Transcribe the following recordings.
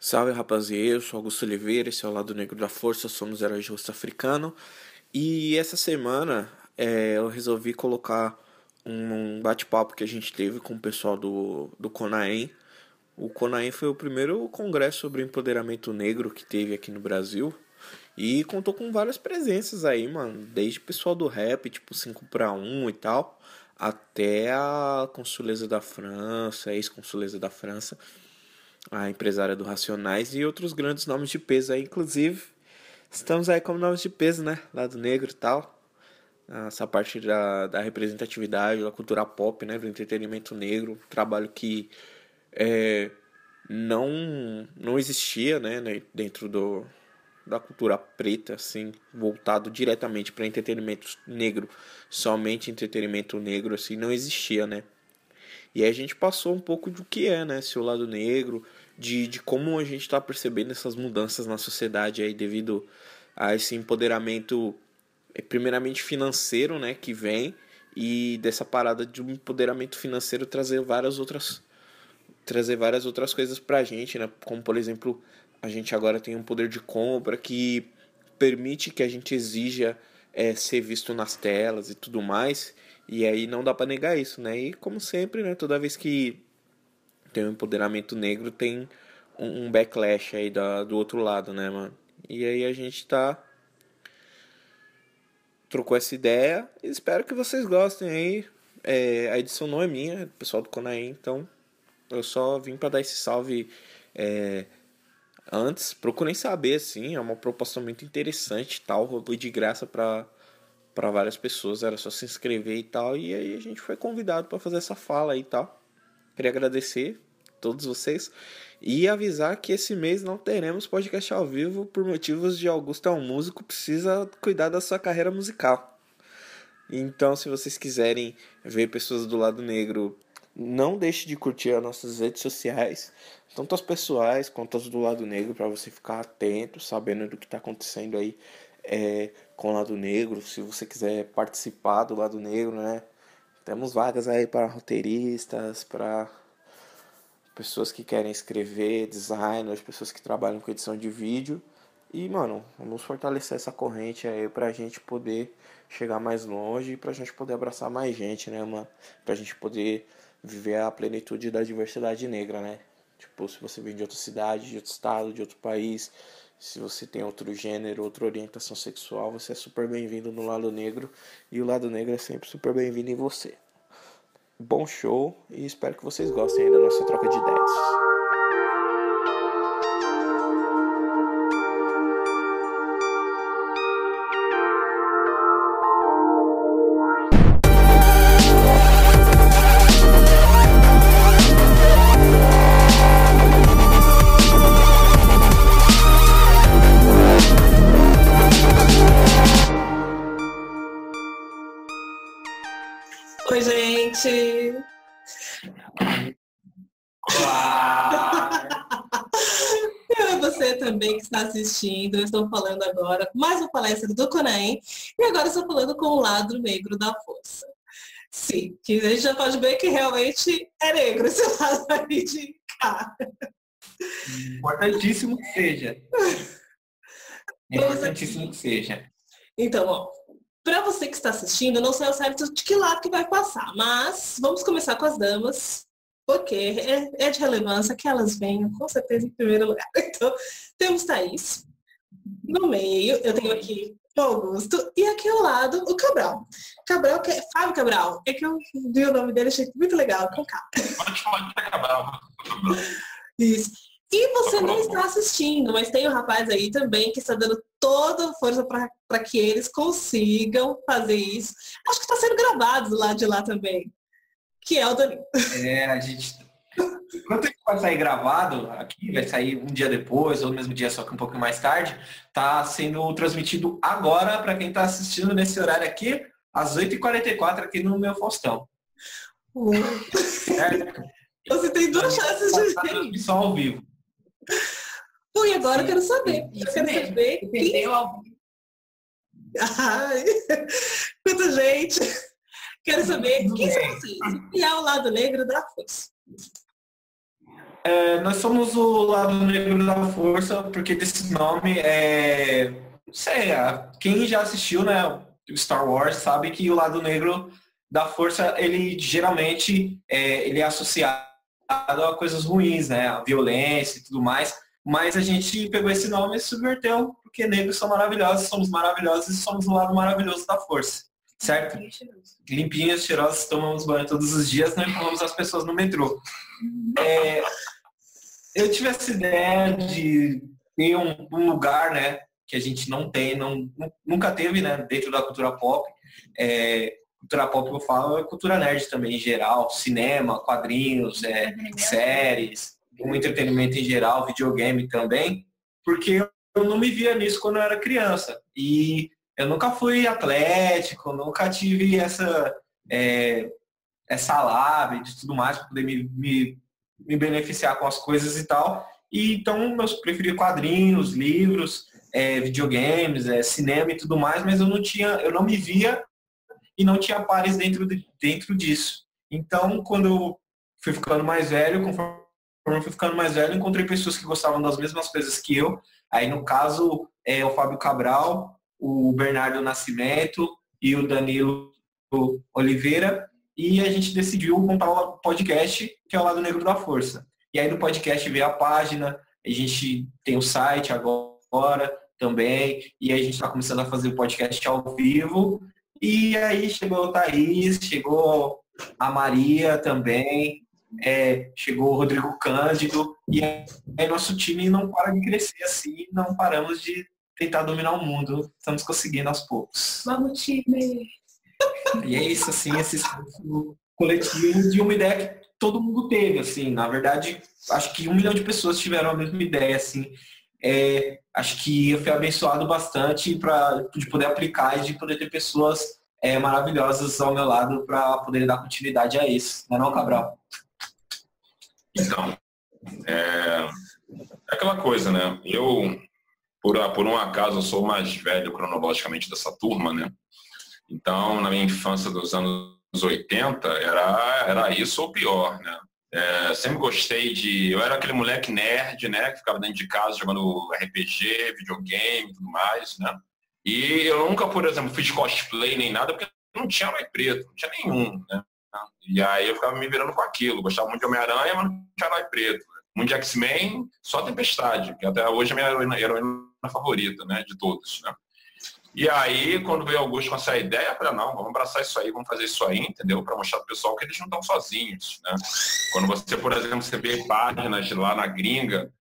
Salve rapaziada, eu sou Augusto Oliveira, esse é o Lado Negro da Força, somos de rosto africano. E essa semana é, eu resolvi colocar um bate-papo que a gente teve com o pessoal do, do CONAEM. O CONAEM foi o primeiro congresso sobre empoderamento negro que teve aqui no Brasil. E contou com várias presenças aí, mano. Desde o pessoal do rap, tipo 5 para 1 e tal, até a consuleza da França, ex-consuleza da França a empresária do Racionais e outros grandes nomes de peso aí, inclusive. Estamos aí como nomes de peso, né? Lado negro e tal. Essa parte da, da representatividade, da cultura pop, né? Do entretenimento negro. Trabalho que é, não, não existia, né? Dentro do, da cultura preta, assim, voltado diretamente para entretenimento negro, somente entretenimento negro, assim, não existia, né? E aí a gente passou um pouco do que é, né? Seu lado negro, de, de como a gente está percebendo essas mudanças na sociedade aí devido a esse empoderamento, é, primeiramente financeiro, né? Que vem e dessa parada de um empoderamento financeiro trazer várias outras trazer várias outras coisas pra gente, né? Como por exemplo, a gente agora tem um poder de compra que permite que a gente exija é, ser visto nas telas e tudo mais. E aí não dá para negar isso, né? E como sempre, né, toda vez que tem um empoderamento negro, tem um, um backlash aí da, do outro lado, né, mano? E aí a gente tá trocou essa ideia e espero que vocês gostem aí. É, a edição não é minha, é do pessoal do Conaém, então eu só vim para dar esse salve é, antes. Procurem saber, assim, é uma proposta muito interessante tal, rolou de graça para várias pessoas, era só se inscrever e tal, e aí a gente foi convidado para fazer essa fala e tal. Queria agradecer a todos vocês e avisar que esse mês não teremos podcast ao vivo por motivos de Augusto é um músico, precisa cuidar da sua carreira musical. Então, se vocês quiserem ver pessoas do lado negro, não deixe de curtir as nossas redes sociais, tanto as pessoais quanto as do lado negro, para você ficar atento, sabendo do que está acontecendo aí é, com o lado negro, se você quiser participar do lado negro, né? Temos vagas aí para roteiristas, para pessoas que querem escrever, designers, pessoas que trabalham com edição de vídeo. E, mano, vamos fortalecer essa corrente aí pra gente poder chegar mais longe e pra gente poder abraçar mais gente, né, mano? Pra gente poder viver a plenitude da diversidade negra, né? Tipo, se você vem de outra cidade, de outro estado, de outro país, se você tem outro gênero, outra orientação sexual, você é super bem-vindo no lado negro e o lado negro é sempre super bem-vindo em você. Bom show e espero que vocês gostem da nossa troca de ideias. Está assistindo, eu estou falando agora mais uma palestra do Conaem e agora estou falando com o lado negro da força. Sim, que a gente já pode ver que realmente é negro esse lado aí de cá. Importantíssimo que seja. É importantíssimo que seja. Então, ó, para você que está assistindo, não sei ao certo de que lado que vai passar, mas vamos começar com as damas, porque é, é de relevância que elas venham, com certeza, em primeiro lugar. Então, temos Thaís. No meio, eu tenho aqui o Augusto e aqui ao lado o Cabral. Cabral, que é Fábio Cabral. É que eu vi o nome dele, achei muito legal, com K. Pode falar de Cabral. Isso. E você não está assistindo, mas tem um rapaz aí também que está dando toda a força para que eles consigam fazer isso. Acho que está sendo gravado lá de lá também, que é o Danilo. É, a gente. Enquanto ele vai sair gravado aqui, vai sair um dia depois, ou no mesmo dia, só que um pouco mais tarde, está sendo transmitido agora para quem está assistindo nesse horário aqui, às 8h44 aqui no meu Faustão. Uh. Certo? Você tem duas chances de ver. Transmissão ao vivo. Ui, agora eu quero saber. Eu quero mesmo. saber. Quem... Ai, quanta gente. Quero saber quem são vocês. E é o lado negro da força. É, nós somos o lado negro da força, porque desse nome é. Não sei, quem já assistiu, né? Star Wars sabe que o lado negro da força, ele geralmente é, ele é associado a coisas ruins, né? A violência e tudo mais. Mas a gente pegou esse nome e subverteu, porque negros são maravilhosos, somos maravilhosos e somos o lado maravilhoso da força. Certo? Limpinhos, cheirosos, tomamos banho todos os dias, não empurramos as pessoas no metrô. É, eu tive essa ideia de ter um, um, lugar, né, que a gente não tem, não, nunca teve, né, dentro da cultura pop. É, cultura pop eu falo é cultura nerd também, em geral, cinema, quadrinhos, é, séries, um entretenimento em geral, videogame também, porque eu não me via nisso quando eu era criança. E eu nunca fui atlético, nunca tive essa, é, essa lábia de tudo mais para poder me, me, me, beneficiar com as coisas e tal. E então eu preferi quadrinhos, livros, é, videogames, é, cinema e tudo mais, mas eu não tinha, eu não me via e não tinha pares dentro, de, dentro disso. Então, quando eu fui ficando mais velho, conforme eu fui ficando mais velho, encontrei pessoas que gostavam das mesmas coisas que eu. Aí, no caso, é o Fábio Cabral, o Bernardo Nascimento e o Danilo Oliveira, e a gente decidiu montar um podcast que é o Lado Negro da Força. E aí no podcast veio a página, a gente tem o site agora também, e a gente está começando a fazer o podcast ao vivo. E aí chegou o Thaís, chegou a Maria também, é, chegou o Rodrigo Cândido, e aí nosso time não para de crescer assim, não paramos de tentar dominar o mundo. Estamos conseguindo aos poucos. Vamos, time! E é isso, assim, esse esforço coletivo de uma ideia que todo mundo teve, assim. Na verdade, acho que um milhão de pessoas tiveram a mesma ideia, assim. É, acho que eu fui abençoado bastante para de poder aplicar e de poder ter pessoas é, maravilhosas ao meu lado para poder dar continuidade a isso. Não é não, Cabral? Então, é, é aquela coisa, né? Eu por, por um acaso, eu sou mais velho cronologicamente dessa turma, né? Então, na minha infância dos anos 80, era, era isso ou pior, né? É, sempre gostei de. Eu era aquele moleque nerd, né? Que ficava dentro de casa jogando RPG, videogame tudo mais, né? E eu nunca, por exemplo, fiz cosplay nem nada, porque não tinha herói preto, não tinha nenhum, né? E aí eu ficava me virando com aquilo. Gostava muito de Homem-Aranha, mas não tinha herói preto. Muito X-Men, só Tempestade, que até hoje é minha heroína, heroína favorita, né, de todos, né? E aí, quando veio Augusto com essa ideia, falei, não, vamos abraçar isso aí, vamos fazer isso aí, entendeu? Para mostrar pro pessoal que eles não estão sozinhos, né? Quando você, por exemplo, você vê páginas lá na gringa,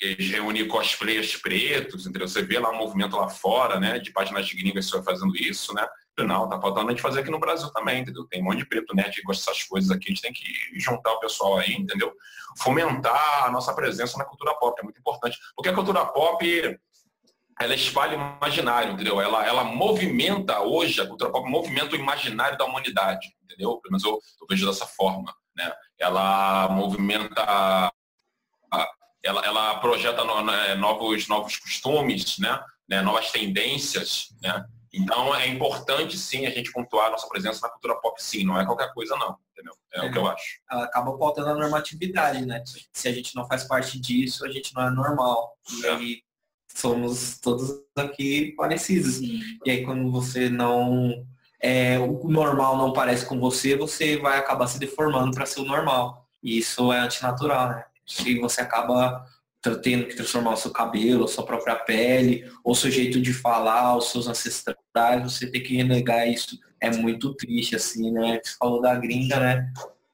eles reúnem cosplayers pretos, entendeu? Você vê lá um movimento lá fora, né, de páginas gringas fazendo isso, né? Não, tá faltando a gente fazer aqui no Brasil também, entendeu? Tem um monte de preto né, que gosta dessas coisas aqui, a gente tem que juntar o pessoal aí, entendeu? Fomentar a nossa presença na cultura pop, é muito importante. Porque a cultura pop, ela espalha o imaginário, entendeu? Ela, ela movimenta hoje, a cultura pop movimenta o imaginário da humanidade, entendeu? Pelo menos eu, eu vejo dessa forma, né? Ela movimenta, ela, ela projeta né, novos, novos costumes, né? né? Novas tendências, né? Então é importante sim a gente pontuar a nossa presença na cultura pop, sim, não é qualquer coisa não, entendeu? É, é o que eu acho. Ela acaba pautando a normatividade, né? Se a gente não faz parte disso, a gente não é normal. E é. aí somos todos aqui parecidos. Sim. E aí quando você não. É, o normal não parece com você, você vai acabar se deformando para ser o normal. E isso é antinatural, né? E você acaba tendo que transformar o seu cabelo, a sua própria pele, ou seu jeito de falar, os seus ancestrais, você tem que renegar isso. É muito triste, assim, né? Você falou da gringa, né?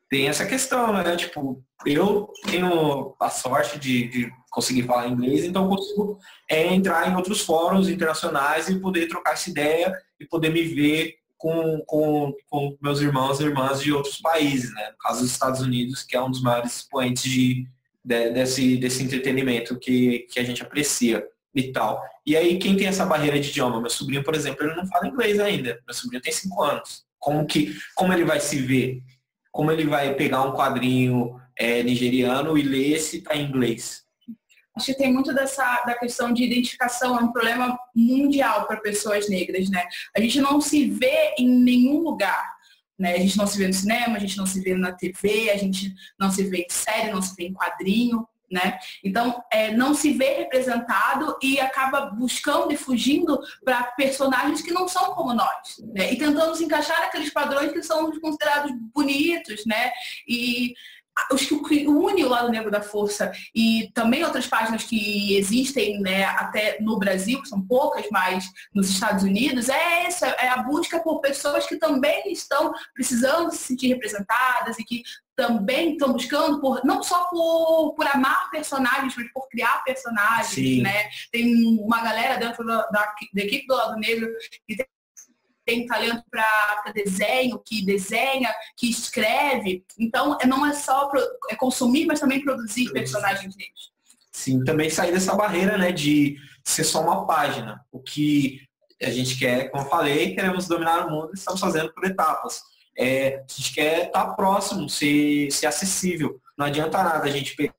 Tem essa questão, né? Tipo, eu tenho a sorte de, de conseguir falar inglês, então consigo é, entrar em outros fóruns internacionais e poder trocar essa ideia e poder me ver com, com, com meus irmãos e irmãs de outros países, né? No caso dos Estados Unidos, que é um dos maiores expoentes de, de, desse, desse entretenimento que, que a gente aprecia e tal. E aí, quem tem essa barreira de idioma? Meu sobrinho, por exemplo, ele não fala inglês ainda. Meu sobrinho tem cinco anos. Como, que, como ele vai se ver? Como ele vai pegar um quadrinho é, nigeriano e ler se está em inglês? Acho que tem muito dessa da questão de identificação, é um problema mundial para pessoas negras, né? A gente não se vê em nenhum lugar. Né? A gente não se vê no cinema, a gente não se vê na TV, a gente não se vê em série, não se vê em quadrinho. Né? Então, é, não se vê representado e acaba buscando e fugindo para personagens que não são como nós, né? E tentando se encaixar naqueles padrões que são considerados bonitos, né? E os que une o lado negro da força e também outras páginas que existem né, até no Brasil, que são poucas, mas nos Estados Unidos, é essa, é a busca por pessoas que também estão precisando se sentir representadas e que também estão buscando por não só por, por amar personagens, mas por criar personagens, Sim. né? Tem uma galera dentro da, da, da equipe do lado negro que tem tem talento para desenho, que desenha, que escreve. Então, é, não é só pro, é consumir, mas também produzir personagens deles. Sim, também sair dessa barreira né, de ser só uma página. O que a gente quer, como eu falei, queremos dominar o mundo e estamos fazendo por etapas. É, a gente quer estar próximo, ser, ser acessível. Não adianta nada a gente pegar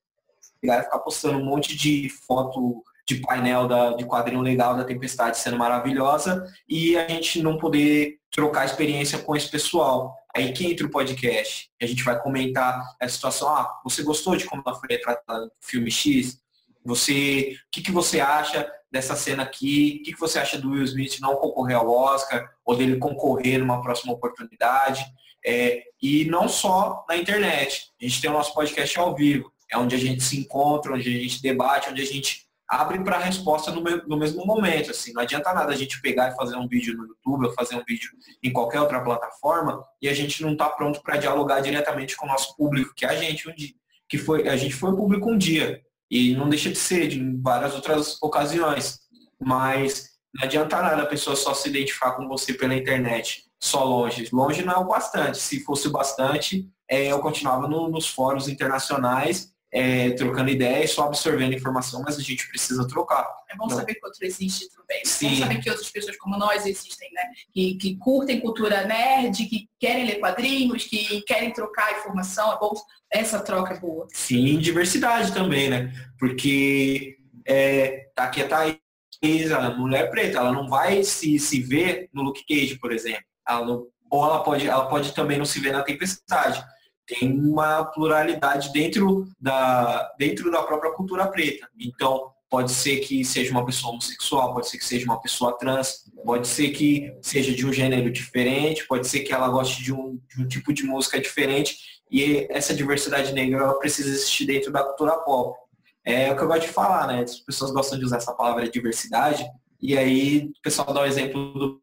e ficar postando um monte de foto de painel da, de quadrinho legal da Tempestade sendo maravilhosa e a gente não poder trocar experiência com esse pessoal. Aí que entra o podcast. A gente vai comentar a situação. Ah, você gostou de como ela foi retratada no filme X? Você, o que, que você acha dessa cena aqui? O que, que você acha do Will Smith não concorrer ao Oscar ou dele concorrer numa próxima oportunidade? É, e não só na internet. A gente tem o nosso podcast ao vivo. É onde a gente se encontra, onde a gente debate, onde a gente abre para a resposta no, no, mesmo momento. Assim, não adianta nada a gente pegar e fazer um vídeo no YouTube ou fazer um vídeo em qualquer outra plataforma e a gente não está pronto para dialogar diretamente com o nosso público, que é a gente um dia, que foi a gente foi público um dia e não deixa de ser de várias outras ocasiões, mas não adianta nada a pessoa só se identificar com você pela internet, só longe. Longe não é o bastante. Se fosse o bastante, é, eu continuava no, nos fóruns internacionais é, trocando ideias, só absorvendo informação, mas a gente precisa trocar. É bom Não. saber que outro existe também. Sim. É bom saber que outras pessoas como nós existem, né? Que, que curtem cultura nerd, que querem ler quadrinhos, que querem trocar informação. É bom, essa troca é boa. Sim, diversidade também, né? Porque é, tá aqui a Thaís, a mulher preta, ela não vai se, se ver no Luke Cage, por exemplo. Ela não, ou ela pode, ela pode também não se ver na tempestade tem uma pluralidade dentro da, dentro da própria cultura preta. Então, pode ser que seja uma pessoa homossexual, pode ser que seja uma pessoa trans, pode ser que seja de um gênero diferente, pode ser que ela goste de um, de um tipo de música diferente e essa diversidade negra precisa existir dentro da cultura pop. É o que eu gosto de falar, né? As pessoas gostam de usar essa palavra diversidade e aí o pessoal dá o exemplo do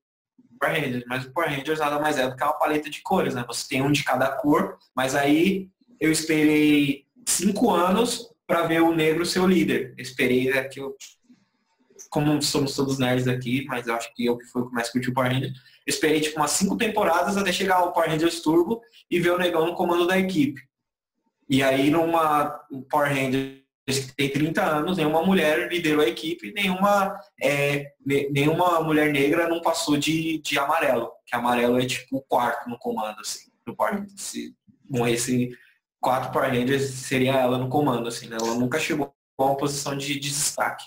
Power Rangers, mas o Power Rangers nada mais é do que uma paleta de cores, né? Você tem um de cada cor, mas aí eu esperei cinco anos para ver o negro ser o líder. Eu esperei é, que eu, como somos todos nerds aqui, mas eu acho que eu que fui o que mais curtiu o Power Rangers, esperei tipo umas cinco temporadas até chegar ao Power Rangers Turbo e ver o negão no comando da equipe. E aí numa Power Rangers que tem 30 anos, nenhuma mulher liderou a equipe, nenhuma, é, nenhuma mulher negra não passou de, de amarelo, que amarelo é tipo o quarto no comando, assim, no Power Se quatro Power Rangers, seria ela no comando, assim, né? Ela nunca chegou a uma posição de, de destaque.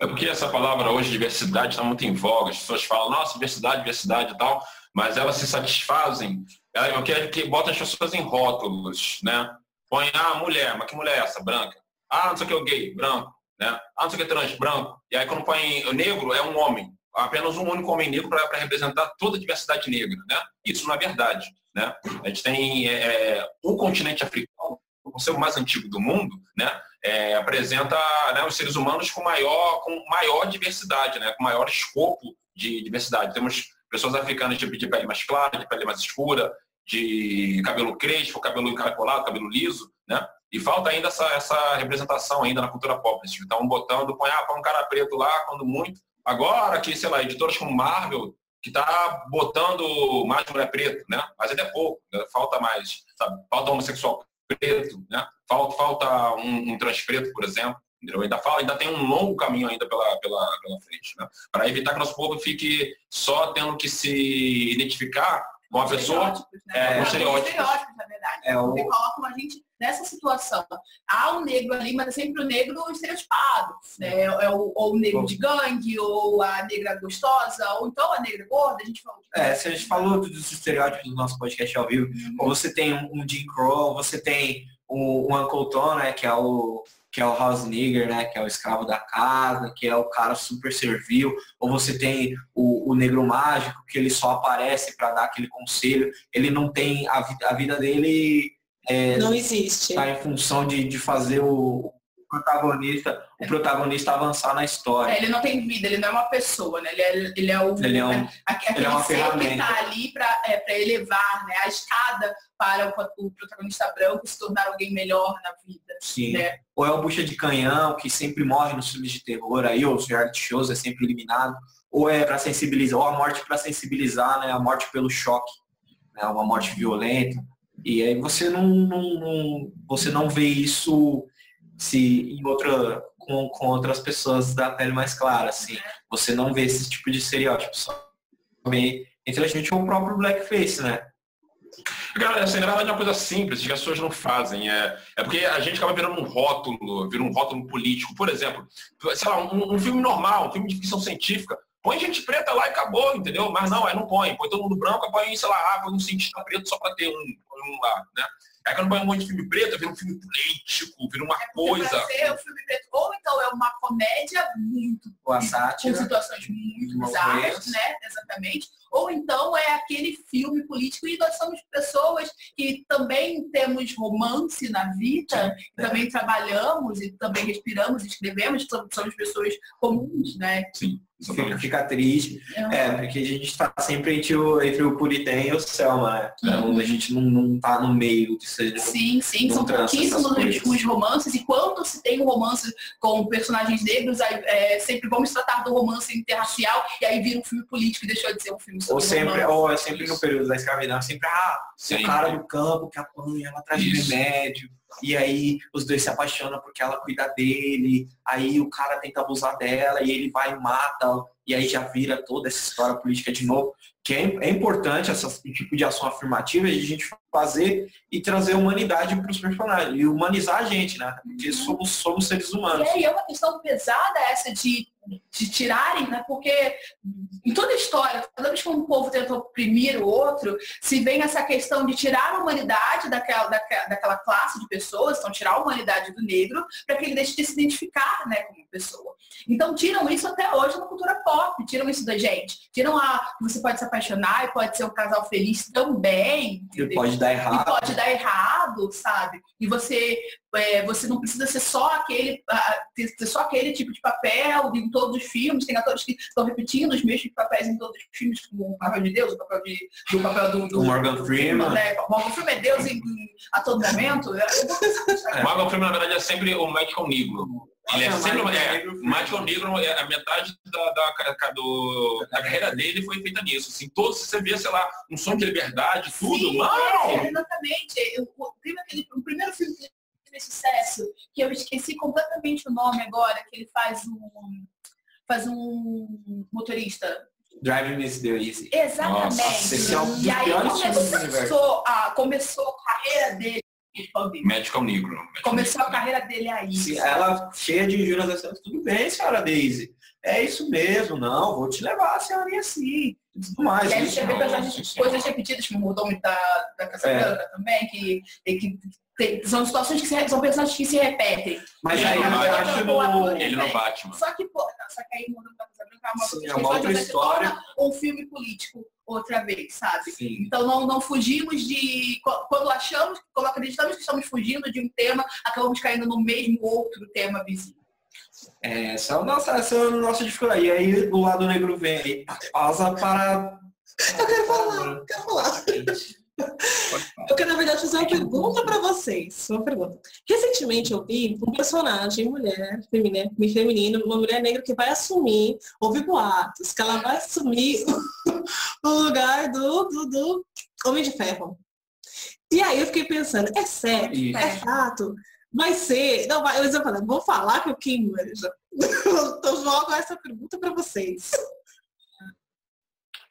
É porque essa palavra hoje, diversidade, está muito em voga. As pessoas falam, nossa, diversidade, diversidade e tal, mas elas se satisfazem, elas que, que botam as pessoas em rótulos, né? Põe, ah, mulher, mas que mulher é essa? Branca. Ah, não sei o que é o gay, branco. Né? Ah, não sei o que é trans, branco. E aí quando põe negro, é um homem. Apenas um único homem negro para representar toda a diversidade negra. Né? Isso não é verdade. Né? A gente tem é, é o continente africano, o ser mais antigo do mundo, né? É, apresenta né, os seres humanos com maior, com maior diversidade, né? com maior escopo de diversidade. Temos pessoas africanas de, de pele mais clara, de pele mais escura, de cabelo crespo, cabelo encaracolado, cabelo liso, né? E falta ainda essa, essa representação ainda na cultura pop. Eles estão botando, põe, ah, põe um cara preto lá, quando muito. Agora que, sei lá, editoras como Marvel, que está botando mais mulher preta, né? Mas ainda é pouco, né? falta mais, sabe? Falta homossexual preto, né? Falta, falta um, um trans preto, por exemplo. Ainda, fala, ainda tem um longo caminho ainda pela, pela, pela frente, né? Para evitar que nosso povo fique só tendo que se identificar uma pessoa. Né? É, estereótipos. estereótipos, na verdade. É o... Porque colocam a gente nessa situação. Há um negro ali, mas é sempre o negro estereotipado. Né? É, o, ou o negro Bom. de gangue, ou a negra gostosa, ou então a negra gorda, a gente falou. É, se a gente falou dos estereótipos do nosso podcast ao vivo, uhum. ou você tem um, um Jim Crow, você tem o, o Uncle Tom, né, que é o que é o house nigger, né, que é o escravo da casa, que é o cara super servil, ou você tem o, o negro mágico, que ele só aparece para dar aquele conselho, ele não tem, a, vida, a vida dele é, não existe. Está em função de, de fazer o, protagonista, o protagonista avançar na história. É, ele não tem vida, ele não é uma pessoa, né? Ele é, ele é, o, ele é, um, é, aquele ele é uma ferramenta. que está ali para é, elevar né, a escada para o, o, protagonista branco se tornar alguém melhor na vida. Sim. Né? Ou é o bucha de canhão, que sempre morre nos filmes de terror, aí, os reality shows é sempre eliminado. Ou é para sensibilizar, ou a morte para sensibilizar, né? A morte pelo choque. Né? Uma morte violenta. E aí você não, não, não você não vê isso se em outra com, com outras pessoas da pele mais clara, assim. Você não vê esse tipo de estereótipo. Só vê entre a gente o próprio blackface, né? Galera, assim, na verdade é uma coisa simples que as pessoas não fazem. É, é porque a gente acaba virando um rótulo, vira um rótulo político. Por exemplo, sei lá, um, um filme normal, um filme de ficção científica, põe gente preta lá e acabou, entendeu? Mas não, aí não põe. Põe todo mundo branco, põe, sei lá, põe um cientista preto só para ter um, um lá, né? Aí quando põe um monte de filme preto, vira um filme político, vira uma é coisa. Ser um filme preto, ou então é uma comédia muito. Ou a sátira. Com situações muito bizarras, né? Exatamente. Ou então é aquele filme político e nós somos pessoas que também temos romance na vida, Sim, também trabalhamos e também respiramos, escrevemos, somos pessoas comuns, né? Sim. Fica, fica triste. É, porque a gente está sempre entre o, entre o Puritan e o Selma, né? Então, a gente não, não tá no meio de ser. Sim, sim, são pouquíssimos os romances, e quando se tem um romance com personagens negros, aí, é, sempre vamos tratar do romance interracial, e aí vira um filme político e deixou de ser um filme sobre Ou sempre, ou é sempre no período da escravidão, sempre, ah, o cara do campo que apanha, ela traz remédio e aí os dois se apaixonam porque ela cuida dele, aí o cara tenta abusar dela e ele vai e mata, e aí já vira toda essa história política de novo, que é, é importante esse tipo de ação afirmativa de a gente fazer e trazer humanidade para os personagens, e humanizar a gente, né? Porque uhum. somos, somos seres humanos. E é uma questão pesada essa de de tirarem, né? Porque em toda a história, toda vez que um povo tenta oprimir o outro, se vem essa questão de tirar a humanidade daquela, daquela, daquela classe de pessoas, então tirar a humanidade do negro, para que ele deixe de se identificar né, como pessoa. Então tiram isso até hoje na cultura pop, tiram isso da gente. Tiram a você pode se apaixonar e pode ser um casal feliz também. E pode dar errado. E pode dar errado, sabe? E você é, você não precisa ser só aquele, ter só aquele tipo de papel em todos os filmes, tem atores que estão repetindo os mesmos papéis em todos os filmes, como o papel de Deus, o papel, de, do papel do, do Morgan Freeman. Né? Morgan Freeman é Deus em, a todo momento. É. Morgan Freeman, na verdade, é sempre o Michael Negro. Ele é sempre é, Michael Negro, é, a metade da, da, do, da carreira dele foi feita nisso. Assim, todos você vê, sei lá, um som de liberdade, tudo. Sim, não! É, exatamente. Eu, o, o primeiro filme que fez sucesso, que eu esqueci completamente o nome agora, que ele faz um, faz um motorista. Driving Miss The Easy. Exatamente. Nossa, é um e aí começou a, começou a carreira dele Medical Negro. Começou a carreira dele aí. Sim, ela cheia de injúrias tudo bem, senhora Daisy. É isso mesmo, não, vou te levar a senhorinha assim. Tudo mais. E aí você vê coisas repetidas, como o nome da, da Casa é. Também, que, que tem, são situações que se, são personagens que se repetem. Mas aí eu acho no, ele no Batman. Só que, pô, só que aí muda uma, Sim, é uma outra história. Um filme político outra vez, sabe? Sim. Então não, não fugimos de. Quando achamos, quando acreditamos que estamos fugindo de um tema, acabamos caindo no mesmo outro tema vizinho. É, essa é a nossa, essa é a nossa dificuldade. E aí o lado negro vem aí, pausa para. Eu quero falar, quero falar. Eu quero, na verdade, fazer uma pergunta para vocês. Uma pergunta. Recentemente eu vi um personagem, mulher, feminino, feminino, uma mulher negra que vai assumir, houve boatos, que ela vai assumir o lugar do, do, do Homem de Ferro. E aí eu fiquei pensando, é sério, Isso. é fato, vai ser. Não, vai, eu vou, vou falar com o Kim Então jogo essa pergunta para vocês.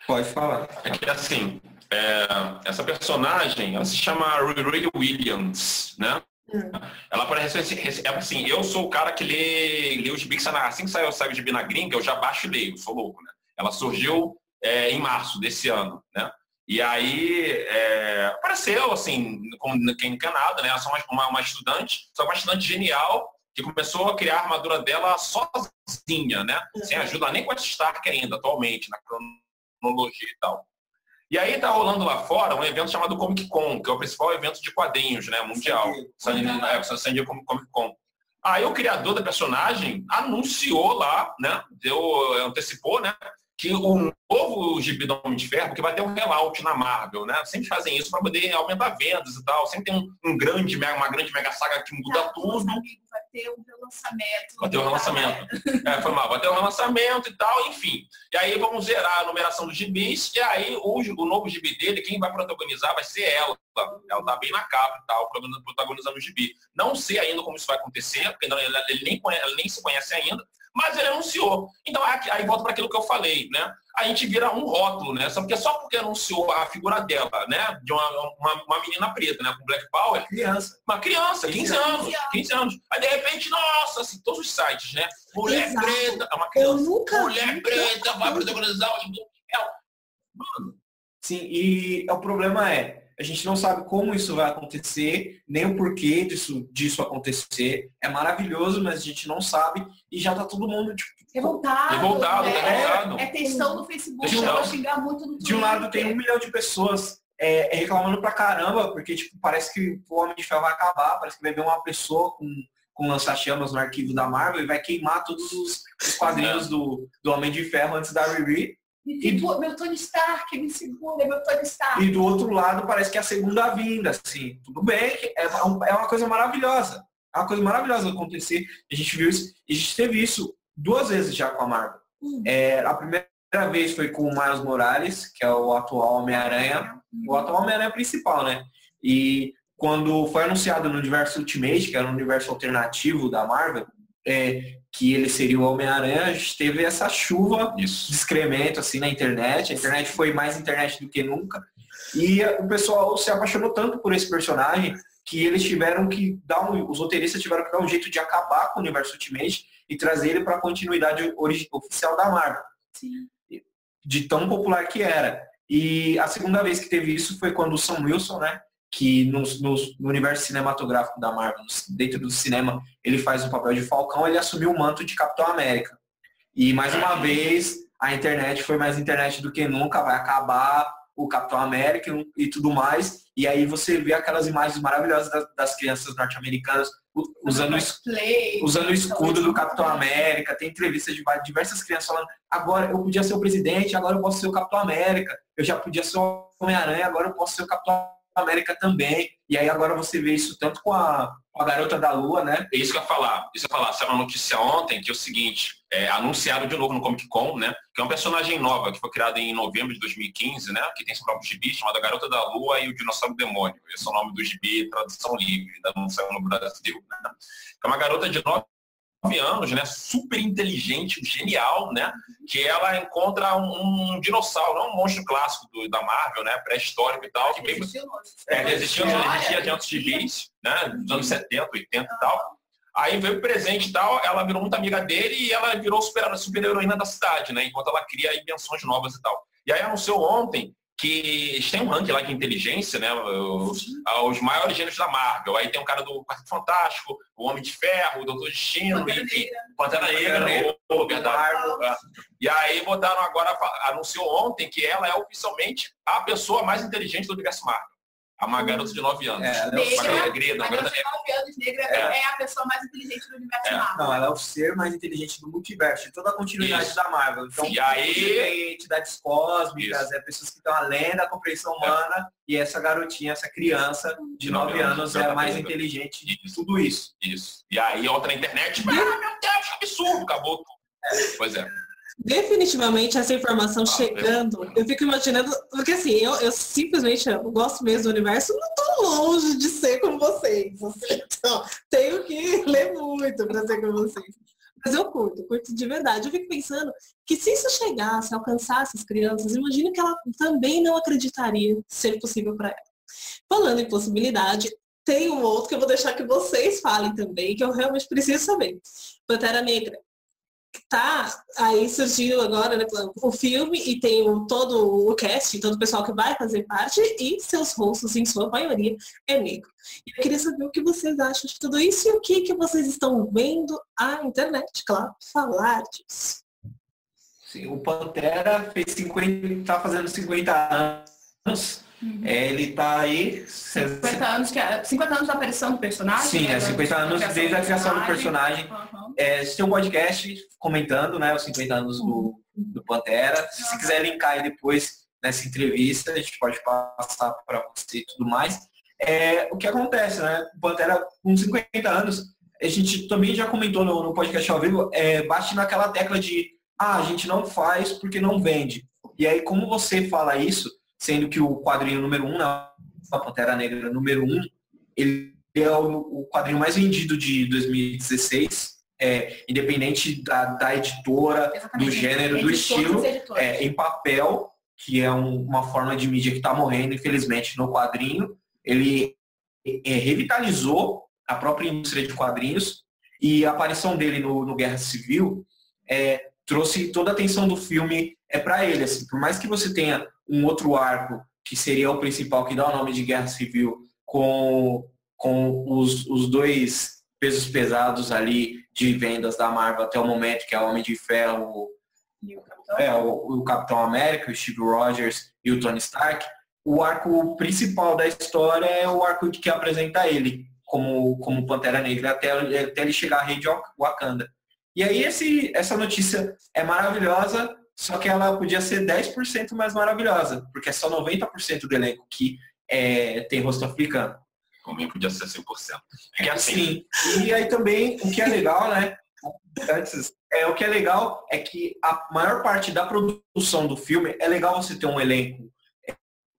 Pode falar. É que assim, é, essa personagem, ela se chama Riri Williams, né? Hum. Ela aparece é assim, eu sou o cara que lê, lê os gibi assim que saiu, saiu o gibi na gringa, eu já baixo e leio, sou louco, né? Ela surgiu é, em março desse ano, né? E aí é, apareceu, assim, como quem encanada, né? Ela é uma, uma estudante, só uma estudante genial, que começou a criar a armadura dela sozinha, né? Uhum. Sem ajuda nem com a Stark ainda, atualmente, na cronologia e tal. E aí tá rolando lá fora um evento chamado Comic Con, que é o principal evento de quadrinhos, né, mundial. San Diego, é, San Diego Comic Con. Aí o criador da personagem anunciou lá, né, deu, antecipou, né, que o novo gibi do Homem de Ferro, que vai ter um relaunch na Marvel, né? Sempre fazem isso para poder aumentar vendas e tal. Sempre tem um, um, grande, uma grande mega saga que muda tudo. Vai ter um relançamento. Vai ter um relançamento. é, foi mal. Vai ter um relançamento e tal, enfim. E aí vamos zerar a numeração dos gibis. E aí o, o novo gibi dele, quem vai protagonizar vai ser ela. Ela tá bem na capa e tal, protagonizando o gibi. Não sei ainda como isso vai acontecer, porque ele nem, ele nem se conhece ainda mas ele anunciou. Então, aí volta para aquilo que eu falei, né? A gente vira um rótulo, né? Só porque, só porque anunciou a figura dela, né? De uma, uma, uma menina preta, né? Com Black Power. Uma criança. Uma criança, 15 anos. 15 anos. Aí, de repente, nossa, assim, todos os sites, né? Mulher Exato. preta, é uma criança. Nunca, Mulher nunca preta vai protagonizar o Mano. Sim, e o problema é, a gente não sabe como isso vai acontecer, nem o porquê disso, disso acontecer. É maravilhoso, mas a gente não sabe e já tá todo mundo tipo, revoltado. Revoltado, né? revoltado. É textão no Facebook, de um, xingar muito no De um lado tem um milhão de pessoas é, reclamando pra caramba, porque tipo, parece que o Homem de Ferro vai acabar, parece que vai ver uma pessoa com, com lança-chamas no arquivo da Marvel e vai queimar todos os, os quadrinhos é. do, do Homem de Ferro antes da Riri. E, tipo, meu Tony Stark, me segura, meu Tony Stark. E do outro lado parece que é a segunda vinda, assim, tudo bem, é, é uma coisa maravilhosa. É uma coisa maravilhosa acontecer. A gente viu isso, a gente teve isso duas vezes já com a Marvel. Hum. É, a primeira vez foi com o Miles Morales, que é o atual Homem-Aranha, o atual Homem-Aranha principal, né? E quando foi anunciado no universo Ultimate, que era um universo alternativo da Marvel, é, que ele seria o Homem-Aranha, a gente teve essa chuva Isso. de excremento assim na internet. A internet foi mais internet do que nunca. E o pessoal se apaixonou tanto por esse personagem que eles tiveram que dar um, os roteiristas tiveram que dar um jeito de acabar com o universo Ultimate e trazer ele para a continuidade oficial da Marvel. Sim. De tão popular que era. E a segunda vez que teve isso foi quando o Sam Wilson, né, que no, no, no, universo cinematográfico da Marvel, dentro do cinema, ele faz o papel de Falcão, ele assumiu o manto de Capitão América. E mais uma vez, a internet foi mais internet do que nunca, vai acabar o Capitão América e tudo mais. E aí você vê aquelas imagens maravilhosas das, das crianças norte-americanas usando, usando o escudo do Capitão América. Tem entrevistas de diversas crianças falando, agora eu podia ser o presidente, agora eu posso ser o Capitão América. Eu já podia ser o Homem-Aranha, agora eu posso ser o Capitão América também. E aí agora você vê isso tanto com a, com a Garota da Lua, né? É isso que eu ia falar. Isso eu ia falar. Saiu uma notícia ontem que é o seguinte, é, anunciaram de novo no Comic Con, né? Que é um personagem nova, que foi criada em novembro de 2015, né? Que tem seu próprio gibi, chamado Garota da Lua e o Dinossauro Demônio. Esse é o nome do gibi, tradução livre, ainda não saiu no Brasil. Né? É uma garota de nove anos, né, super inteligente, genial, né, que ela encontra um, um dinossauro, não um monstro clássico do, da Marvel, né, pré-histórico e tal, que veio, é, existia, existia antes de bis, né, dos anos 70, 80 e tal. Aí veio o presente e tal, ela virou muito amiga dele e ela virou super, super heroína da cidade, né, enquanto ela cria invenções novas e tal. E aí anunciou ontem que tem um ranking lá de inteligência, né? Os, os, maiores gêneros da Marvel. Aí tem um cara do Quarto Fantástico, o Homem de Ferro, o Doutor Destino, Pantera e, Pantera Negra, o. É. E aí botaram agora, anunciou ontem que ela é oficialmente a pessoa mais inteligente do universo Marvel. Uma garota de 9 anos. É, negra, uma garota grega. Uma garota de 9 anos negra é. é. a pessoa mais inteligente do universo é. Marvel. Não, ela é o ser mais inteligente do multiverso, de toda a continuidade Isso. da Marvel. Então, e aí... tem entidades cósmicas, é pessoas que estão além da compreensão humana, é. e essa garotinha, essa criança de 9 anos, é a mais inteligente de isso. tudo isso. Isso. E aí outra internet, ah, meu Deus, que absurdo, acabou tudo. Pois é definitivamente essa informação ah, chegando, eu fico imaginando, porque assim, eu, eu simplesmente eu gosto mesmo do universo, não estou longe de ser como vocês. Assim, então, tenho que ler muito para ser como vocês. Mas eu curto, curto de verdade. Eu fico pensando que se isso chegasse, alcançasse as crianças, imagino que ela também não acreditaria ser possível para ela. Falando em possibilidade, tem um outro que eu vou deixar que vocês falem também, que eu realmente preciso saber. Pantera Negra tá aí surgiu agora né, o filme e tem o, todo o cast, todo o pessoal que vai fazer parte e seus rostos, em sua maioria, é negro. Eu queria saber o que vocês acham de tudo isso e o que, que vocês estão vendo a internet, claro, falar disso. Sim, o Pantera fez 50, tá fazendo 50 anos Uhum. É, ele está aí. 50 anos, que é, 50 anos da aparição do personagem? Sim, né? é 50 anos desde a criação do personagem. Uhum. É, tem um podcast comentando né, os 50 anos do, do Pantera. Se você quiser linkar aí depois nessa entrevista, a gente pode passar para você e tudo mais. É, o que acontece, né? O Pantera, com 50 anos, a gente também já comentou no, no podcast ao vivo, é, bate naquela tecla de ah, a gente não faz porque não vende. E aí, como você fala isso, sendo que o quadrinho número 1, um, a Pantera Negra número 1, um, ele é o, o, quadrinho mais vendido de 2016, é, independente da, da editora, Exatamente. do gênero, do estilo, é, em papel, que é um, uma forma de mídia que está morrendo, infelizmente, no quadrinho. Ele é, revitalizou a própria indústria de quadrinhos e a aparição dele no, no Guerra Civil é, trouxe toda a atenção do filme é para ele. Assim, por mais que você tenha um outro arco, que seria o principal, que dá o nome de Guerra Civil, com, com os, os dois pesos pesados ali de vendas da Marvel até o momento, que é o Homem de Ferro, o Capitão, é, o, o Capitão América, o Steve Rogers e o Tony Stark, o arco principal da história é o arco que apresenta ele como, como Pantera Negra até, até ele chegar à rei de Wakanda. E aí esse, essa notícia é maravilhosa, só que ela podia ser 10% mais maravilhosa, porque é só 90% do elenco que é, tem rosto africano. Também podia ser 100%. É que assim. Sim. E aí também, o que é legal, né? Antes, é, o que é legal é que a maior parte da produção do filme é legal você ter um elenco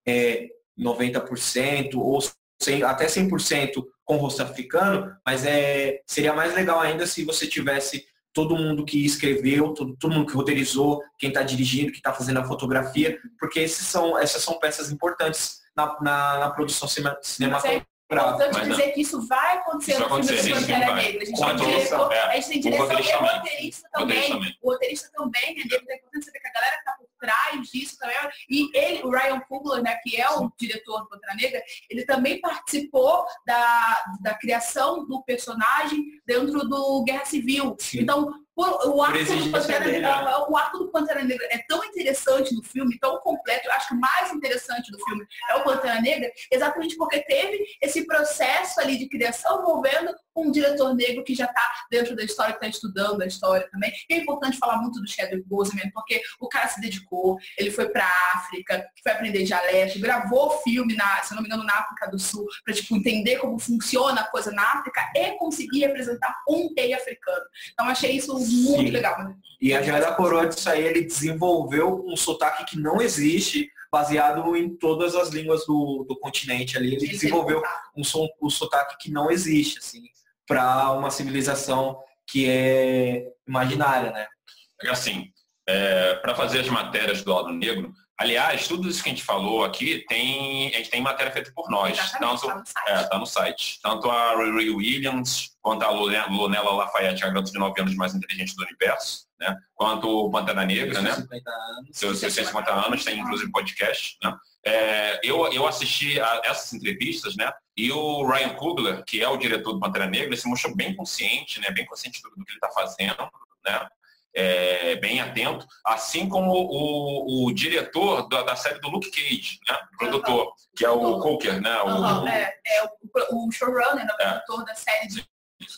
é, 90% ou 100, até 100% com rosto africano, mas é, seria mais legal ainda se você tivesse todo mundo que escreveu, todo, todo mundo que roteirizou, quem está dirigindo, que está fazendo a fotografia, porque esses são, essas são peças importantes na, na, na produção cinematográfica. É importante dizer que isso vai acontecer isso no filme do Pantera Negra. A gente tem diretor, é. a gente tem direção e roteirista também. O roteirista também é negro, é importante saber que a galera que está por trás disso também. E ele, o Ryan Coogler, né, que é o diretor do Pantera Negra, ele também participou da, da criação do personagem dentro do Guerra Civil. Sim. Então, o arco, do Pantera, Negra, o arco do Pantera Negra é tão interessante no filme, tão completo, eu acho que o mais interessante do filme é o Pantera Negra, exatamente porque teve esse processo ali de criação envolvendo um diretor negro que já está dentro da história, que está estudando a história também. E é importante falar muito do Chadwick Boseman, porque o cara se dedicou, ele foi para a África, foi aprender dialeto, gravou filme, na, se não me engano, na África do Sul, para tipo, entender como funciona a coisa na África e conseguir representar um rei africano. Então achei isso muito Sim. legal. Né? E a Joia da Coroa disso aí, ele desenvolveu um sotaque que não existe, baseado em todas as línguas do, do continente ali. Ele desenvolveu um, um sotaque que não existe, assim, para uma civilização que é imaginária, né? É assim, é, para fazer as matérias do lado negro, Aliás, tudo isso que a gente falou aqui tem, a gente tem matéria feita por nós. Tanto, tá no, é, tá no site. Tanto a Riri Williams, quanto a Lunella Lafayette, a garota de 9 anos mais inteligente do universo, né? Quanto o Pantera Negra, né? 50 anos. Seus 150 anos, tem inclusive podcast, né? É, eu, eu assisti a essas entrevistas, né? E o Ryan Coogler, que é o diretor do Pantera Negra, ele se mostrou bem consciente, né? Bem consciente do, do que ele está fazendo, né? é, bem atento, assim como o, o diretor da, da, série do Luke Cage, né? O produtor, que é o Coker, né? O, é, é o, o, showrunner, né? o é. produtor da série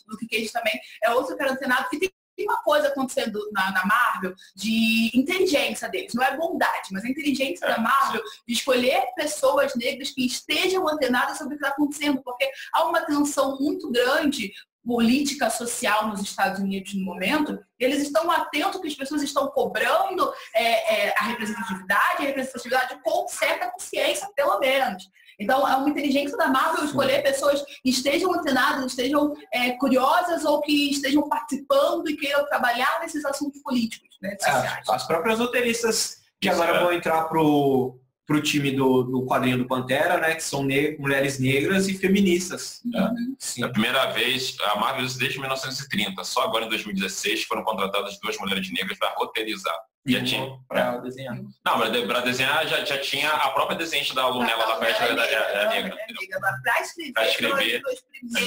do Luke Cage também, é outro cara antenado que tem uma coisa acontecendo na, na, Marvel de inteligência deles, não é bondade, mas a inteligência da Marvel de escolher pessoas negras que estejam antenadas sobre o que está acontecendo, porque há uma tensão muito grande política social nos Estados Unidos no momento, eles estão atentos que as pessoas estão cobrando é, é, a representatividade, a representatividade com certa consciência, pelo menos. Então, é uma inteligência da Marvel escolher pessoas que estejam antenadas, estejam é, curiosas ou que estejam participando e queiram trabalhar nesses assuntos políticos, né, é, as próprias roteiristas que agora vão entrar pro para o time do, do quadrinho do Pantera, né? Que são ne mulheres negras e feministas. Uhum. É. A primeira vez, a Marvel desde 1930, só agora em 2016 foram contratadas duas mulheres negras para roteirizar. Já tinha. Para desenhar. Não, para desenhar já, já tinha a própria desenhista da Lunella da Festa era, era, era negra. Para escrever, pra escrever as duas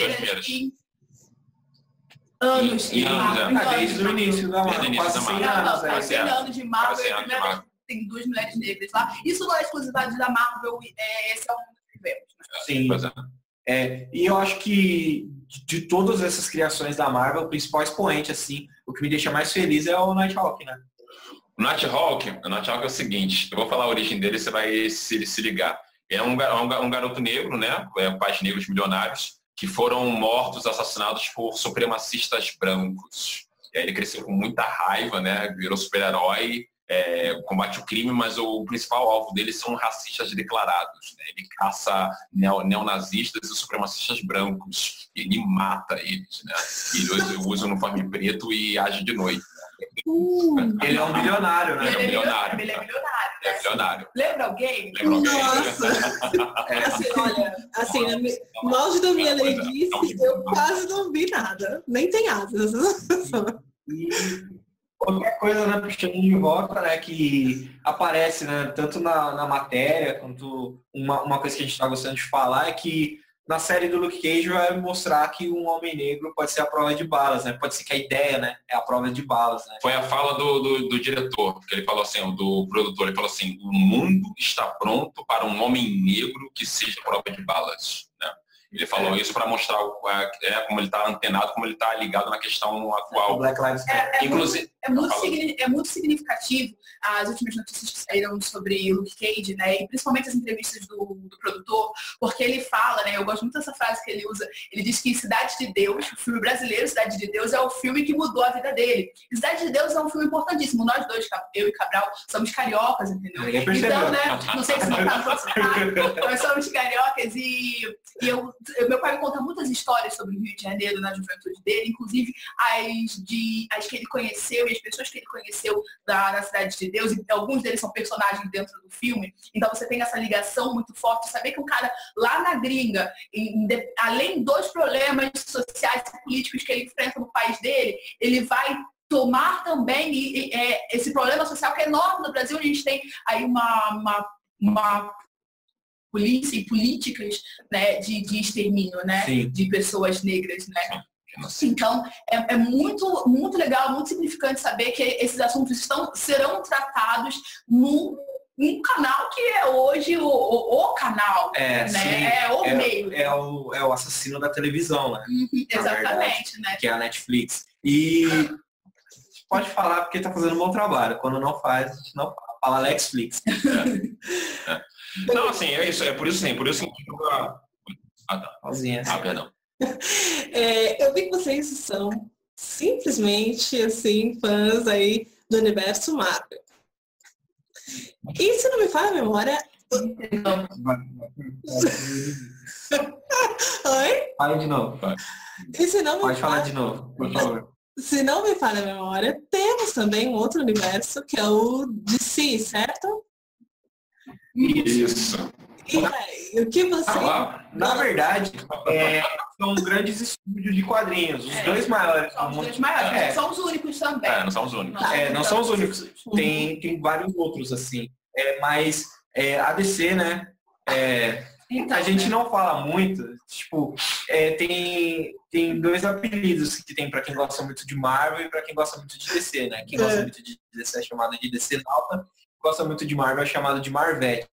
primeiras. Anos de Marvel. Desde o início da Marvel. Quase 100 anos. Quase 100 anos de Marvel tem duas mulheres negras lá. Isso não é exclusividade da Marvel, é, esse é um que vemos. Né? Sim. É. é. e eu acho que de todas essas criações da Marvel, o principal expoente, assim, o que me deixa mais feliz é o Nighthawk, né? O Nighthawk, o Nighthawk é o seguinte, eu vou falar a origem dele, você vai se, se ligar. É um, um, um garoto negro, né? É, pais negros milionários, que foram mortos, assassinados por supremacistas brancos. E aí ele cresceu com muita raiva, né? Virou super-herói é, combate o crime, mas o principal alvo dele são racistas declarados. Né? Ele caça neo, neonazistas e supremacistas brancos. Ele mata eles. Né? Ele usa um uniforme preto e age de noite. Né? Uh, ele é um bilionário, né? Ele é, um bilionário. Ele é bilionário. É bilionário. Lembra alguém? Lembra alguém? Nossa! é. assim, olha, assim, no auge da minha leiguice, eu quase não vi nada. Nem tem asas. E qualquer coisa né, puxando de volta, né, que aparece, né, tanto na, na matéria quanto uma, uma coisa que a gente está gostando de falar é que na série do Luke Cage vai mostrar que um homem negro pode ser a prova de balas, né? Pode ser que a ideia, né, é a prova de balas, né? Foi a fala do, do, do diretor, que ele falou assim, do produtor, ele falou assim, o mundo está pronto para um homem negro que seja prova de balas, né? Ele falou isso para mostrar é, como ele está antenado, como ele está ligado na questão atual. Black Lives Matter. É, é, Inclusive, é, muito, é muito significativo as últimas notícias que saíram sobre Luke Cage, né? E principalmente as entrevistas do, do, produtor, porque ele fala, né? Eu gosto muito dessa frase que ele usa. Ele diz que Cidade de Deus, o filme brasileiro Cidade de Deus, é o filme que mudou a vida dele. Cidade de Deus é um filme importantíssimo. Nós dois, eu e Cabral, somos cariocas, entendeu? Então, né? Não sei se não tá nós somos cariocas e, e eu meu pai me conta muitas histórias sobre o Rio de Janeiro na juventude dele, inclusive as, de, as que ele conheceu e as pessoas que ele conheceu da, na Cidade de Deus, e alguns deles são personagens dentro do filme. Então você tem essa ligação muito forte, saber que um cara lá na gringa, em, de, além dos problemas sociais e políticos que ele enfrenta no país dele, ele vai tomar também e, e, é, esse problema social que é enorme no Brasil, a gente tem aí uma, uma, uma polícia e políticas né, de, de extermínio né, de pessoas negras. Né? Então, é, é, muito, muito legal, muito significante saber que esses assuntos estão, serão tratados num, num canal que é hoje o, o, o canal, é, né? é o é, meio. É o, é o assassino da televisão, né? Uhum, exatamente, verdade, né? Que é a Netflix. E pode falar porque está fazendo um bom trabalho. Quando não faz, a gente não fala. Fala Netflix. É. é. Não, assim, é isso. É por isso sim, por isso que Ah, tá. Ah, perdão. É, eu vi que vocês são simplesmente assim, fãs aí do universo Marvel. E se não me falha a memória. Oi? Fala de novo. E se não me Pode falar de novo, por favor. Se não me falha a memória, temos também um outro universo que é o DC, certo? Isso. E o que você. Ah, na verdade, é, são grandes estúdios de quadrinhos. Os é, dois maiores. São os dois maiores. É. Não são os únicos também. É, não são os únicos. Não, é, não são os únicos. Tem, tem vários outros, assim. É, mas é, a DC, né? Então, a gente né? não fala muito. Tipo, tem, tem dois apelidos que tem para quem gosta muito de Marvel e para quem gosta muito de DC, né? Quem gosta muito de DC é chamado de DC Nauta gosta muito de Marvel é chamado de Marvete.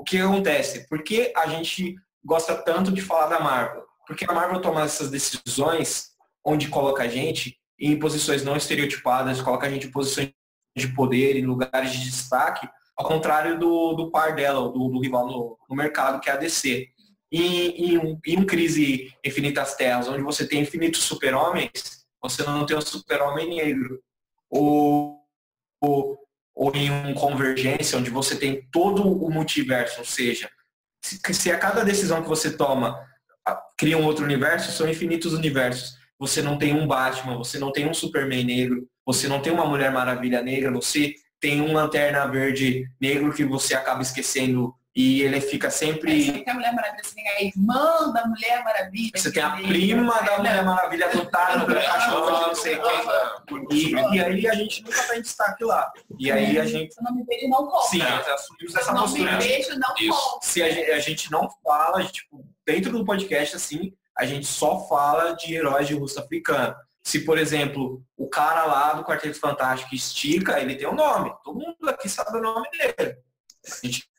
O que acontece? Por que a gente gosta tanto de falar da Marvel? Porque a Marvel toma essas decisões onde coloca a gente em posições não estereotipadas, coloca a gente em posições de poder, em lugares de destaque, ao contrário do, do par dela, do, do rival no, no, mercado, que é a DC. E em, em um crise infinitas terras, onde você tem infinitos super-homens, você não tem um super-homem negro. O, o, ou em um convergência onde você tem todo o multiverso, ou seja, Se, a cada decisão que você toma cria um outro universo, são infinitos universos. Você não tem um Batman, você não tem um Superman negro, você não tem uma Mulher Maravilha negra, você tem um Lanterna Verde negro que você acaba esquecendo e ele fica sempre. Você tem a Mulher Maravilha, você tem a irmã da Mulher Maravilha. Você tem a prima da Mulher Maravilha adotada pelo cachorro de não sei quem. E, e aí a gente nunca tá em destaque lá. E aí a gente. O nome dele não conta. Sim, assumimos essa O nome postura. beijo não conta. Se a gente, a gente não fala, tipo, dentro do podcast, assim, a gente só fala de heróis de russo africano. Se, por exemplo, o cara lá do Quarteto Fantástico estica, ele tem um nome. Todo mundo aqui sabe o nome dele. A gente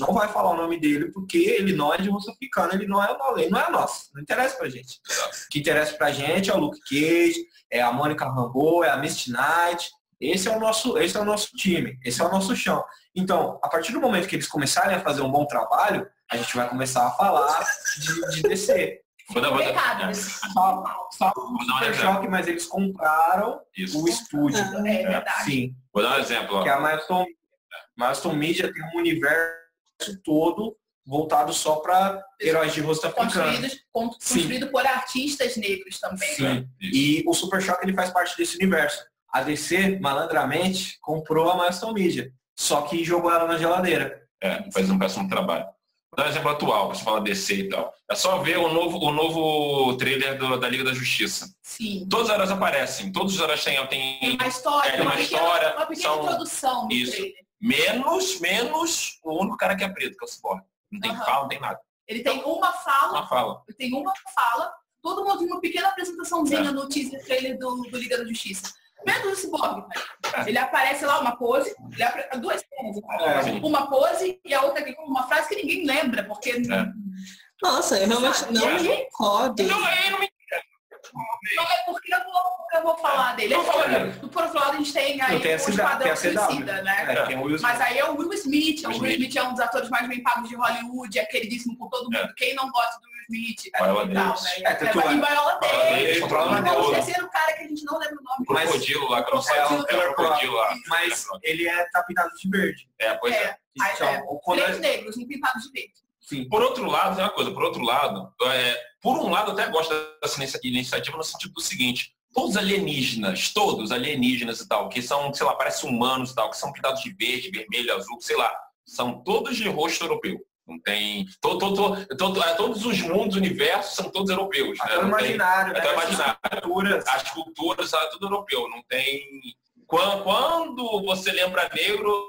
não vai falar o nome dele porque ele não é de russo africano, ele não é o ele não é nosso. Não interessa pra gente. O que interessa pra gente é o Luke Cage, é a Mônica Rambeau, é a Misty Knight. Esse é o nosso, esse é o nosso time, esse é o nosso chão. Então, a partir do momento que eles começarem a fazer um bom trabalho, a gente vai começar a falar de, de DC. Vou dar, vou dar, Recado. Só, um exemplo. Choque, mas eles compraram Isso. o estúdio. É verdade. Sim, Vou dar um exemplo. ó. que é a Milestone. Milestone Media tem um universo todo voltado só para heróis de rosto africano. Construídos, con- construído por artistas negros também. né? Sim. Isso. E o Super Choque ele faz parte desse universo. A DC, malandramente, comprou a Milestone Media. Só que jogou ela na geladeira. É, faz um péssimo trabalho. Vou dar um exemplo atual, você fala DC e tal. É só ver o novo, o novo trailer do- da Liga da Justiça. Sim. Todos os heróis aparecem, todos os heróis têm, Tem uma história, É, uma, uma pequena, história, uma pequena são- introdução no Isso. trailer. Menos, menos o único cara que é preto, que é o Cyborg. Não tem Aham. fala, não tem nada. Ele tem uma fala, Uma fala. ele tem uma fala, todo mundo tem uma pequena apresentaçãozinha no teaser trailer do, do Liga da Justiça. Menos o Cyborg, pai. Ele aparece lá, uma pose, ele apre... duas cenas. É. Uma pose e a outra aqui com uma frase que ninguém lembra, porque É. Nossa, eu realmente não É. me recordo. Não, aí não me não é porque eu vou, eu vou falar dele. Não fala dele. Do por outro lado, a gente tem aí tem o CW, Esquadrão tem. Suicida, né? É, tem o Will Smith. Mas aí é o Will Smith. O Will Smith. Smith é um dos atores mais bem pagos de Hollywood, é queridíssimo por todo mundo. É. Quem não gosta do Will Smith é Viola e tal, Davis. né? É, tanto É, é- em Viola Davis. E o terceiro cara que a gente não lembra o nome. Mas- crocodilo lá, que eu não sei. É Crocodilo, o crocodilo lá. Mas ele é tá pintado de verde. É, pois é. É, aí Então, é. é- negros, um pintado de verde. Sim. Por outro lado, tem uma coisa, por outro lado, é, por um lado eu até gosto dessa inicia- iniciativa no sentido do seguinte, todos alienígenas, todos alienígenas e tal, que são, sei lá, parecem humanos e tal, que são pintados de verde, vermelho, azul, sei lá, são todos de rosto europeu. Não tem. to- to- to- to- é, todos os mundos, universos são todos europeus. Né? Até o Não tem- imaginário, né? até o Essas imaginário. culturas. as culturas, é tudo europeu. Não tem. Quan- Quando você lembra negro,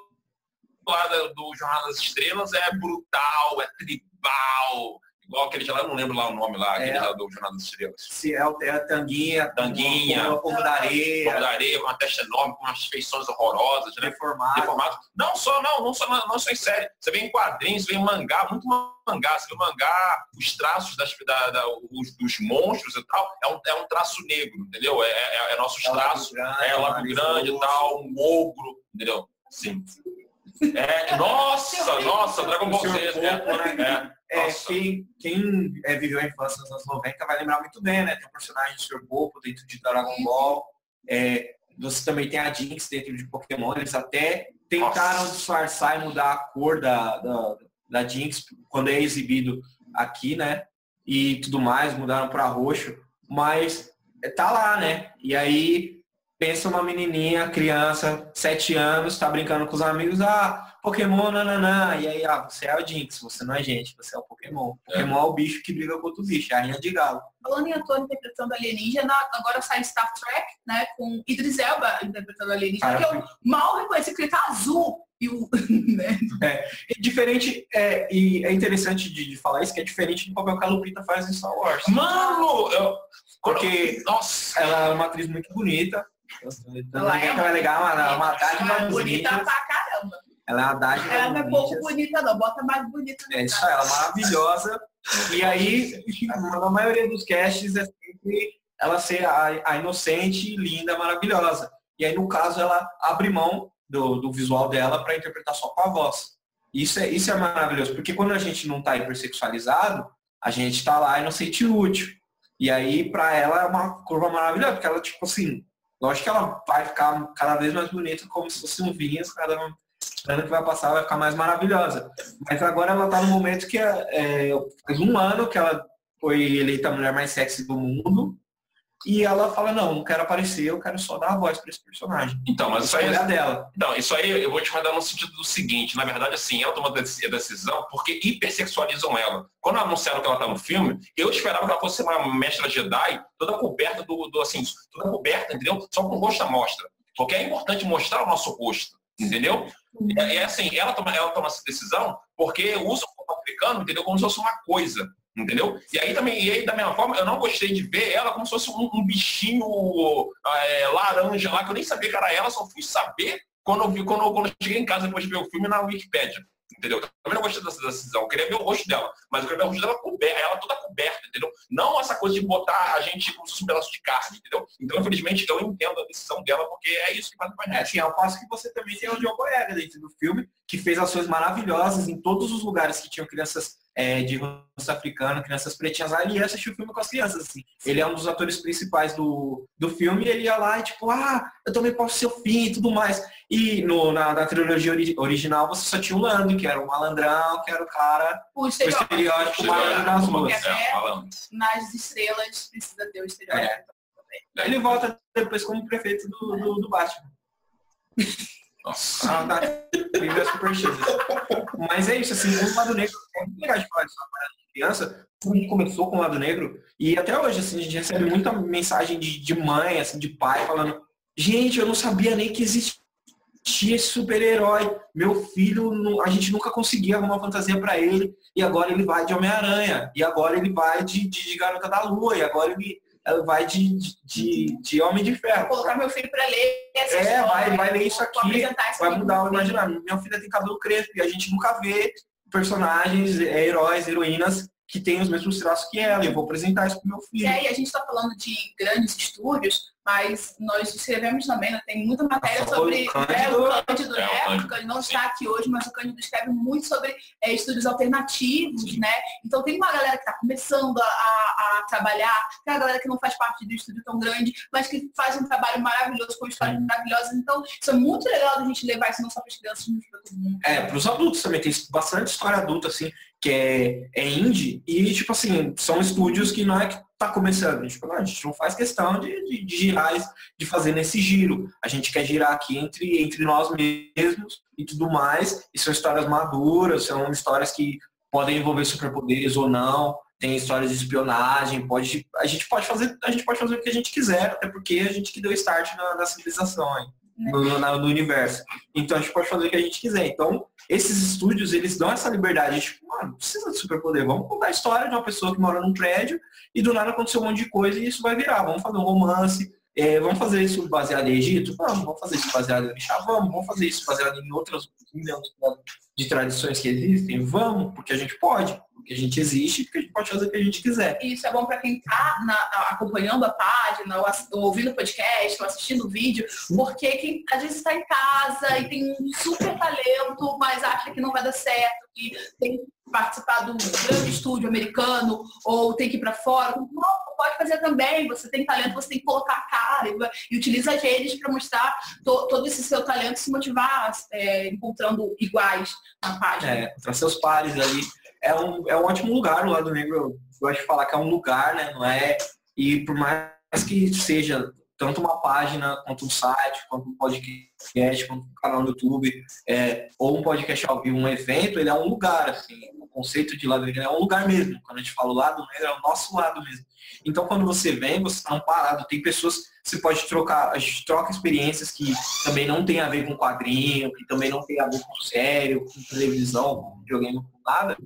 lá do Jornal das Estrelas é brutal, é tribal. Igual aquele lá, eu não lembro lá o nome lá, aquele É. lá do Jornal das Estrelas. Se é, o- é a tanguinha, Tanguinha. o povo da Povo areia, da areia, com uma testa enorme, com umas feições horrorosas, né? Deformado. Não só, não, não só, não só em série. Você vê em quadrinhos, você vê em mangá, muito mangá. Você vê mangá, os traços das, da, da- os- dos monstros e tal, é um, é um traço negro, entendeu? É, é, é nossos É traços. Grande, É, o Lago Grande e tal, um ogro, entendeu? Sim. É, nossa, nossa, Dragon Ball Z. Senhor Popo, É, né? é, É, quem quem é, viveu a infância nos anos 90 vai lembrar muito bem, né? Tem o personagem do Sr. Popo dentro de Dragon Ball. É, você também tem a Jinx dentro de Pokémon. Eles até tentaram Nossa. disfarçar e mudar a cor da, da, da Jinx quando é exibido aqui, né? E tudo mais, mudaram para roxo. Mas tá lá, né? E aí pensa uma menininha, criança, sete anos, tá brincando com os amigos, ah, Pokémon, nananã. E aí, ah, você é o Jinx, você não é gente, você é o Pokémon. Pokémon é, o bicho que briga com outro bicho, é a rainha de galo. Falando em ator interpretando alienígena, agora sai Star Trek, né? Com Idris Elba interpretando alienígena, que eu mal reconheci que ele tá azul. E o, né? É diferente, é, e é interessante de, de falar isso, que é diferente do papel que a Lupita faz em Star Wars. Mano, eu, Porque nossa, ela é uma atriz muito bonita. Ela é que é ela é legal, ela é uma dádiva Ela é bonita pra caramba. Ela é uma dádiva Ela não é pouco bonita, não. Bota mais bonita É isso aí, ela é maravilhosa. E aí, na maioria dos casts é sempre ela ser a, a inocente, linda, maravilhosa. E aí, no caso, ela abre mão do, do visual dela para interpretar só com a voz. Isso é, isso é maravilhoso, porque quando a gente não está hipersexualizado, a gente está lá inocente e útil. E aí, para ela, é uma curva maravilhosa, porque ela, tipo assim, lógico que ela vai ficar cada vez mais bonita, como se fosse um vinho, cada ano que vai passar vai ficar mais maravilhosa. Mas agora ela tá no momento que é, é, faz um ano que ela foi eleita a mulher mais sexy do mundo. E ela fala, não, não quero aparecer, eu quero só dar a voz para esse personagem. Então, mas isso aí é dela. Não, isso aí eu vou te mandar no sentido do seguinte, na verdade, assim, ela tomou a decisão porque hipersexualizam ela. Quando anunciaram que ela tá no filme, eu esperava que ela fosse uma mestra Jedi, toda coberta do, do assim, toda coberta, entendeu? Só com o rosto à mostra. Porque é importante mostrar o nosso rosto, entendeu? É, é assim, ela toma, ela toma essa decisão porque usa o corpo africano, entendeu? Como se fosse uma coisa. Entendeu? E aí também, e aí, da mesma forma, eu não gostei de ver ela como se fosse um, um bichinho é, laranja lá, que eu nem sabia que era ela, só fui saber quando eu vi, quando eu, quando eu cheguei em casa depois de ver o filme na Wikipedia. Entendeu? Eu também não gostei dessa decisão. Eu queria ver o rosto dela, mas eu queria ver o rosto dela coberta, ela toda coberta, entendeu? Não essa coisa de botar a gente como se fosse um pedaço de carne, entendeu? Então, infelizmente, eu entendo a decisão dela, porque é isso que faz a É, sim, ao passo que você também tem o Diogo Boyega dentro do filme, que fez ações maravilhosas em todos os lugares que tinham crianças é, de rosto africano, crianças pretinhas lá, ele ia assistir o filme com as crianças, assim. Ele é um dos atores principais do, do filme e ele ia lá e tipo, ah, eu também posso ser o fim e tudo mais. E no, na, na trilogia ori original você só tinha o Lando, que era o malandrão, que era o cara, o estereótipo, o estereótipo malandro das ruas. É, nas estrelas precisa ter o estereótipo. É. Ele volta depois como prefeito do, do, do Batman. Ah, tá. Mas é isso, assim, o lado negro é muito legal de falar disso de criança. Gente começou com o lado negro e até hoje, assim, a gente recebe muita mensagem de, de mãe, assim, de pai, falando, gente, eu não sabia nem que existia esse super-herói. Meu filho, a gente nunca conseguia arrumar fantasia para ele, e agora ele vai de Homem-Aranha, e agora ele vai de, de, de Garota da Lua, e agora ele ela vai de, de, de Homem de Ferro. Vou colocar meu filho para ler essa É, história, vai, vai ler isso aqui, vai mudar o imaginário. Minha filha tem cabelo crespo e a gente nunca vê personagens, é, heróis, heroínas que têm os mesmos traços que ela. Eu vou apresentar isso pro meu filho. E aí, a gente está falando de grandes estúdios, mas nós escrevemos também, né? tem muita matéria sobre o Cândido, é, o Cândido né? É, o Cândido não está aqui hoje, mas o Cândido escreve muito sobre é, estudos alternativos, né? Então tem uma galera que está começando a, a, trabalhar, tem a galera que não faz parte do estúdio tão grande, mas que faz um trabalho maravilhoso, com histórias Sim. maravilhosas. Então, isso é muito legal da gente levar isso não só para as crianças, mas para todo mundo. É, para os adultos também, tem bastante história adulta, assim, que é, é indie, e tipo assim, são estúdios que não é que está começando. A gente, a gente não faz questão de, de, de, girar, de fazer nesse giro. A gente quer girar aqui entre, entre nós mesmos e tudo mais. E são histórias maduras, são histórias que podem envolver superpoderes ou não. Tem histórias de espionagem, pode, a gente pode fazer, a gente pode fazer o que a gente quiser, até porque a gente que deu start na, na civilização, hein, no, no, universo. Então a gente pode fazer o que a gente quiser. Então, esses estúdios, eles dão essa liberdade. Tipo, mano, não precisa de superpoder. Vamos contar a história de uma pessoa que mora num prédio e do nada aconteceu um monte de coisa e isso vai virar. Vamos fazer um romance, é, vamos fazer isso baseado em Egito? Vamos. Vamos fazer isso baseado em Chá? Vamos. Vamos fazer isso baseado em outras de tradições que existem? Vamos, porque a gente pode. Porque a gente existe, porque a gente pode fazer o que a gente quiser. Isso é bom para quem está acompanhando a página, ou, ou ouvindo o podcast, ou assistindo o vídeo, porque quem às vezes está em casa e tem um super talento, mas acha que não vai dar certo, que tem participar de um grande estúdio americano ou tem que ir para fora. Não, pode fazer também. Você tem talento, você tem que colocar a cara e, e utiliza as redes para mostrar to, todo esse seu talento se motivar é, encontrando iguais na página. É, para seus pares ali. É um, é um ótimo lugar, o Lado Negro, eu gosto de falar que é um lugar, né? Não é. E por mais que seja tanto uma página, quanto um site, quanto um podcast, quanto um canal no YouTube, é, ou um podcast ao vivo, um evento, ele é um lugar, assim, o conceito de lado negro é um lugar mesmo. Quando a gente fala o lado negro, é o nosso lado mesmo. Então, quando você vem, você está parado. Tem pessoas você pode trocar, a gente troca experiências que também não tem a ver com quadrinho, que também não tem a ver com sério, com televisão, com videogame, com nada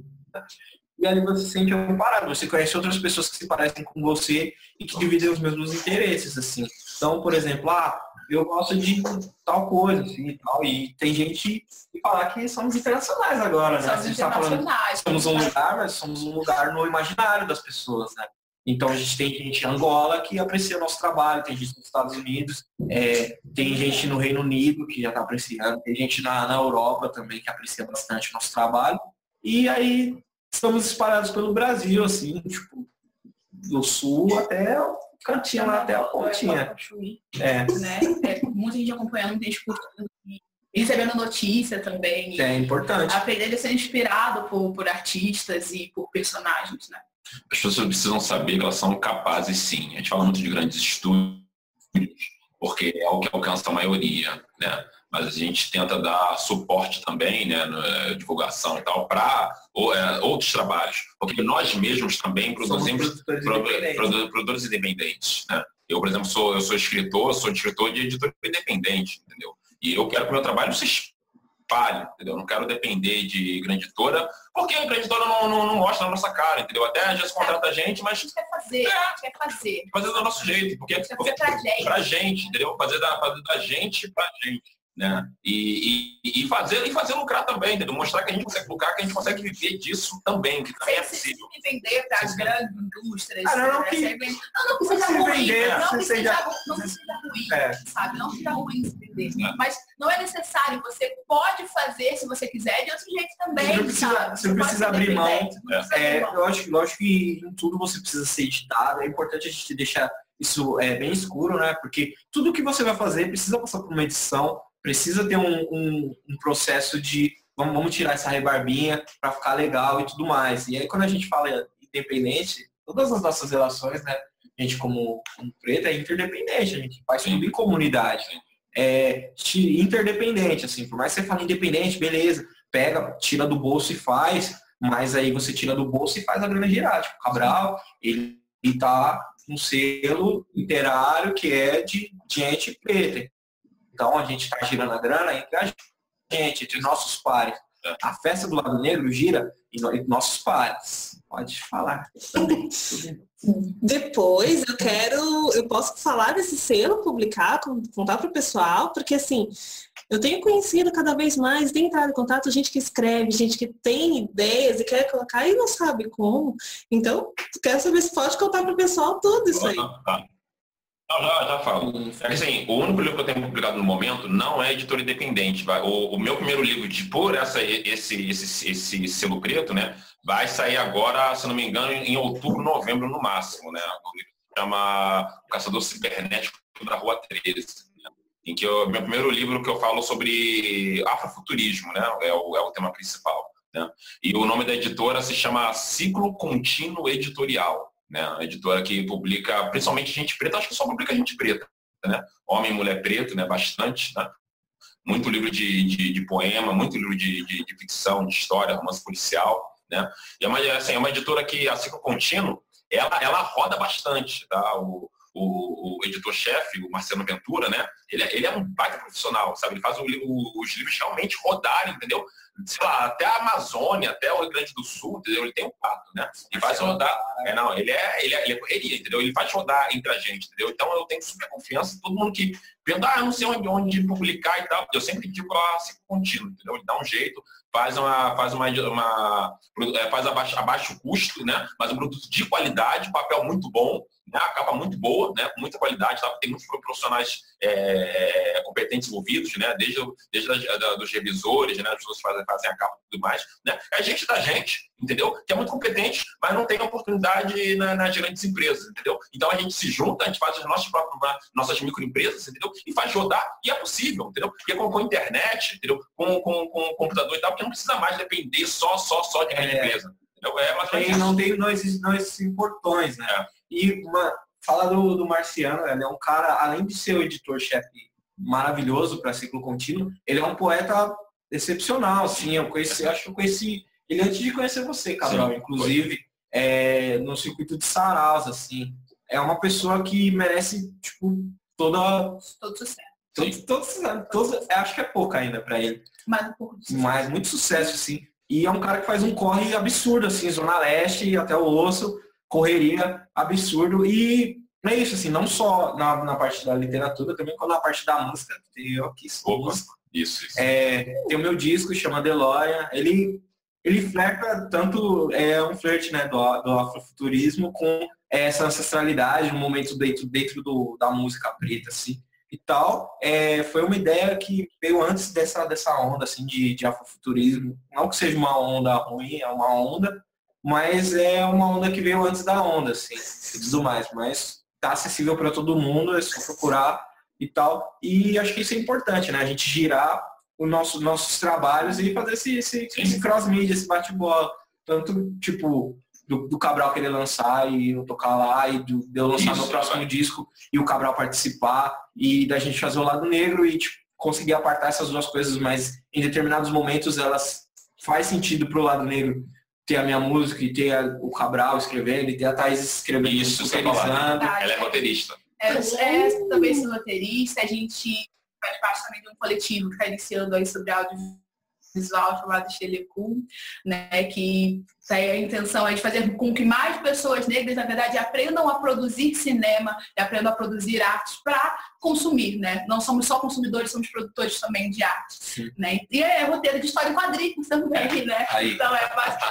e ali você se sente amparado. Você conhece outras pessoas que se parecem com você e que dividem os mesmos interesses, assim. Então, por exemplo, ah, eu gosto de tal coisa, assim, e tal. E tem gente que falar que somos internacionais agora, né? Somos tá falando, somos um lugar, mas somos um lugar no imaginário das pessoas, né? Então a gente tem gente em Angola que aprecia o nosso trabalho, tem gente nos Estados Unidos, é, tem gente no Reino Unido que já está apreciando, tem gente na, na Europa também que aprecia bastante o nosso trabalho. E aí estamos espalhados pelo Brasil, assim, tipo, do sul até o cantinho lá, até a pontinha. É. Né? é. Muita gente acompanhando, muita gente curtindo. recebendo notícia também. É importante. Aprender a ser inspirado por, por artistas e por personagens, né? As pessoas precisam saber que elas são capazes sim. A gente fala muito de grandes estúdios, porque é o que alcança a maioria, né? Mas a gente tenta dar suporte também, né, na eh, divulgação e tal, para é, outros trabalhos. Porque nós mesmos também produzimos produtores independentes. produtores independentes né? Eu, por exemplo, sou, eu sou escritor, sou escritor de editor independente, entendeu? E eu quero que o meu trabalho se espalhe, entendeu? Não quero depender de grande editora, porque a grande editora não, não, não, mostra na nossa cara, entendeu? Até a gente contrata a gente, mas... A gente quer fazer, é, a gente quer fazer. Fazer do nosso jeito, porque... Fazer pra gente. Pra gente, entendeu? Fazer da, fazer da gente pra gente né? E, e, e, fazer, e fazer lucrar também, entendeu? Mostrar que a gente consegue lucrar, que a gente consegue viver disso também, que também é possível. Se vender para as grandes indústrias. Ah, não, não, que, não, não precisa se ruim, vender, não precisa, seja... não precisa ruim, é. sabe? Não precisa ruim se vender. É. Mas não é necessário, você pode fazer, se você quiser, de outro jeito também, você não precisa, sabe? Você não precisa abrir mão. É, eu acho, lógico que em tudo você precisa ser editado, é importante a gente deixar isso é, bem escuro, né? Porque tudo que você vai fazer precisa passar por uma edição, precisa ter um, um, um processo de vamos, vamos, tirar essa rebarbinha para ficar legal e tudo mais. E aí quando a gente fala independente, todas as nossas relações, né? A gente como, como preta é interdependente, a gente faz em comunidade. É interdependente, assim, por mais que você fale independente, beleza, pega, tira do bolso e faz, mas aí você tira do bolso e faz a grana girar. Tipo, Cabral, ele, ele tá um selo literário que é de gente preta. Então a gente está girando a grana entre a gente, entre nossos pares. A festa do lado negro gira em nossos pares. Pode falar. Depois eu quero, eu posso falar desse selo, publicar, contar para o pessoal, porque assim, eu tenho conhecido cada vez mais, tenho entrado em contato gente que escreve, gente que tem ideias e quer colocar e não sabe como. Então, quero saber se pode contar para o pessoal tudo isso aí. Não, já, já falo. É assim, o único livro que eu tenho publicado no momento não é editor independente. Vai, o, o, meu primeiro livro de por essa, esse, esse, esse selo preto, né, vai sair agora, se não me engano, em outubro, novembro no máximo, né? O livro chama O Caçador Cibernético da Rua 13. Né? Em que o meu primeiro livro que eu falo sobre afrofuturismo, né? É o, é o tema principal. Né? E o nome da editora se chama Ciclo Contínuo Editorial né? A editora que publica principalmente gente preta, acho que só publica gente preta, né? Homem e mulher preto, né? Bastante, né? Muito livro de, de, de poema, muito livro de, de, de, ficção, de história, romance policial, né? E é uma, assim, é uma editora que, a ciclo contínuo, ela, ela roda bastante, tá? O, o, o editor-chefe, o Marcelo Ventura, né? Ele, é, ele é um baita profissional, sabe? Ele faz o, o, os livros realmente rodarem, entendeu? sei lá, até a Amazônia, até o Rio Grande do Sul, entendeu? Ele tem um pato, né? Ele faz rodar. É, não, ele é, ele é, ele é correria, entendeu? Ele faz rodar entre a gente, entendeu? Então eu tenho super confiança, todo mundo que pergunta, ah, eu não sei onde, onde publicar e tal, eu sempre digo a ciclo contínuo, entendeu? Ele dá um jeito, faz uma, faz uma, uma é, faz abaixo, abaixo custo, né? Mas um produto de qualidade, papel muito bom, né? a capa muito boa, né? com muita qualidade, tá? tem muitos profissionais é, competentes envolvidos, né? desde, desde a, da, dos revisores, né? as pessoas que fazem, fazem a capa e tudo mais. Né? É gente da gente, entendeu? Que é muito competente, mas não tem oportunidade na, nas grandes empresas, entendeu? Então a gente se junta, a gente faz as nossas próprias, nossas microempresas, entendeu? E faz rodar, e é possível, entendeu? Porque com, com a internet, entendeu? Com, com, com o computador e tal, porque não precisa mais depender só, só, só de grande é. empresa. Entendeu? É, mas tem, não tem nós, nós importões, né? É. E uma, fala do, do Marciano, ele é um cara, além de ser o editor-chefe maravilhoso para ciclo contínuo, ele é um poeta excepcional, assim, eu conheci, acho que eu conheci ele antes de conhecer você, Cabral, Sim, inclusive, é, no circuito de Saraus, assim. É uma pessoa que merece, tipo, toda... Todo sucesso. Todo, todo, todo, acho que é pouco ainda para ele. Mais um pouco de sucesso. Mas muito sucesso, sim. E é um cara que faz um corre absurdo, assim, Zona Leste até o osso, correria absurdo. E é isso, assim, não só na, na parte da literatura, também quando na parte da música. Eu aqui sou músico. Isso, isso. É, tem o meu disco, chama Deloria. Ele, ele flerta tanto, é um flerte né, do, do afrofuturismo com essa ancestralidade, um momento dentro, dentro do, da música preta, assim, e tal. É, foi uma ideia que veio antes dessa, dessa onda, assim, de, de afrofuturismo. Não que seja uma onda ruim, é uma onda, mas é uma onda que veio antes da onda, assim, e tudo mais. Mas tá acessível para todo mundo, é só procurar e tal. E acho que isso é importante, né? A gente girar os nosso, nossos trabalhos e fazer esse, esse, esse cross-media, esse bate-bola. Tanto, tipo, do, do, Cabral querer lançar e eu tocar lá, e do, de eu lançar Isso, meu próximo é. disco e o Cabral participar, e da gente fazer o lado negro e tipo, conseguir apartar essas duas coisas, mas em determinados momentos elas faz sentido pro lado negro ter a minha música e ter a, o Cabral escrevendo e ter a Thaís escrevendo. Isso, roteirizando. Ela é roteirista. É, é, também sou roteirista, a gente faz parte também de um coletivo que está iniciando aí sobre audiovisual visual chamado Telecom, né, que a intenção é de fazer com que mais pessoas negras, na verdade, aprendam a produzir cinema e aprendam a produzir artes para consumir, né? Não somos só consumidores, somos produtores também de arte, né? E é roteiro de história em quadrinhos também, é. né? Aí. Então é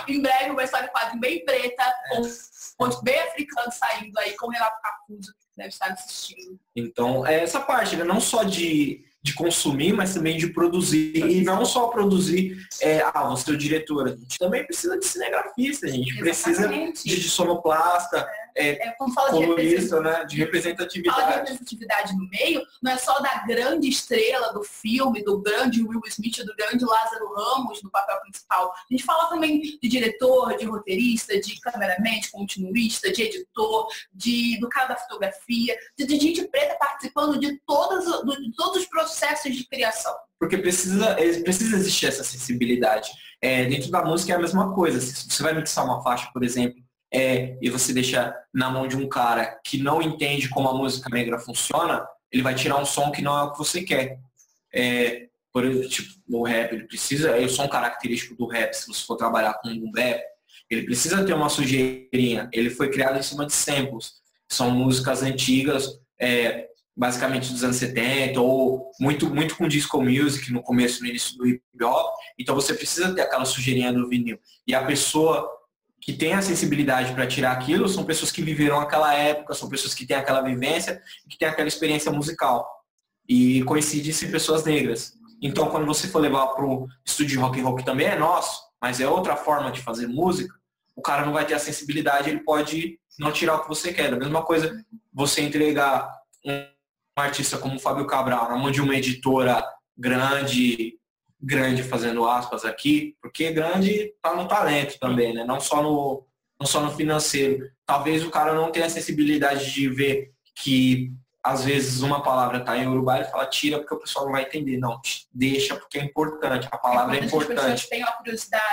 em breve uma história em quadrinho bem preta, com um bem africano saindo aí com o Renato Capuzo, que deve estar assistindo. Então, é essa parte, né? não só de de consumir, mas também de produzir. E não só produzir, é, ah, você é o diretor, a gente também precisa de cinegrafista, a gente Exatamente. precisa de, de sonoplasta. É é, é como fala colorista, de né? De representatividade. Fala de representatividade no meio, não é só da grande estrela do filme, do grande Will Smith, do grande Lázaro Ramos no papel principal. A gente fala também de diretor, de roteirista, de cameraman, de continuista, de editor, de, do cara da fotografia, de, de gente preta participando de, todas, de todos os processos de criação porque precisa, precisa existir essa sensibilidade. É, dentro da música é a mesma coisa. Se você vai mixar uma faixa, por exemplo, é, e você deixa na mão de um cara que não entende como a música negra funciona, ele vai tirar um som que não é o que você quer. É, por exemplo, tipo, o rap, ele precisa, é o som característico do rap, se você for trabalhar com um rap, ele precisa ter uma sujeirinha. Ele foi criado em cima de samples. São músicas antigas, é, basicamente dos anos 70, ou muito, muito com disco music no começo, no início do hip hop. Então você precisa ter aquela sujeirinha do vinil. E a pessoa que tem a sensibilidade para tirar aquilo são pessoas que viveram aquela época, são pessoas que têm aquela vivência, que têm aquela experiência musical. E coincide ser pessoas negras. Então, quando você for levar para o estúdio rock and roll, que também é nosso, mas é outra forma de fazer música, o cara não vai ter a sensibilidade, ele pode não tirar o que você quer. A mesma coisa você entregar um artista como o Fábio Cabral na mão de uma editora grande, grande fazendo aspas aqui, porque grande está no talento também, né? Não só no, não só no financeiro. Talvez o cara não tenha a sensibilidade de ver que às vezes uma palavra está em Uruguai e fala tira porque o pessoal não vai entender. Não, deixa porque é importante. A palavra é, é importante.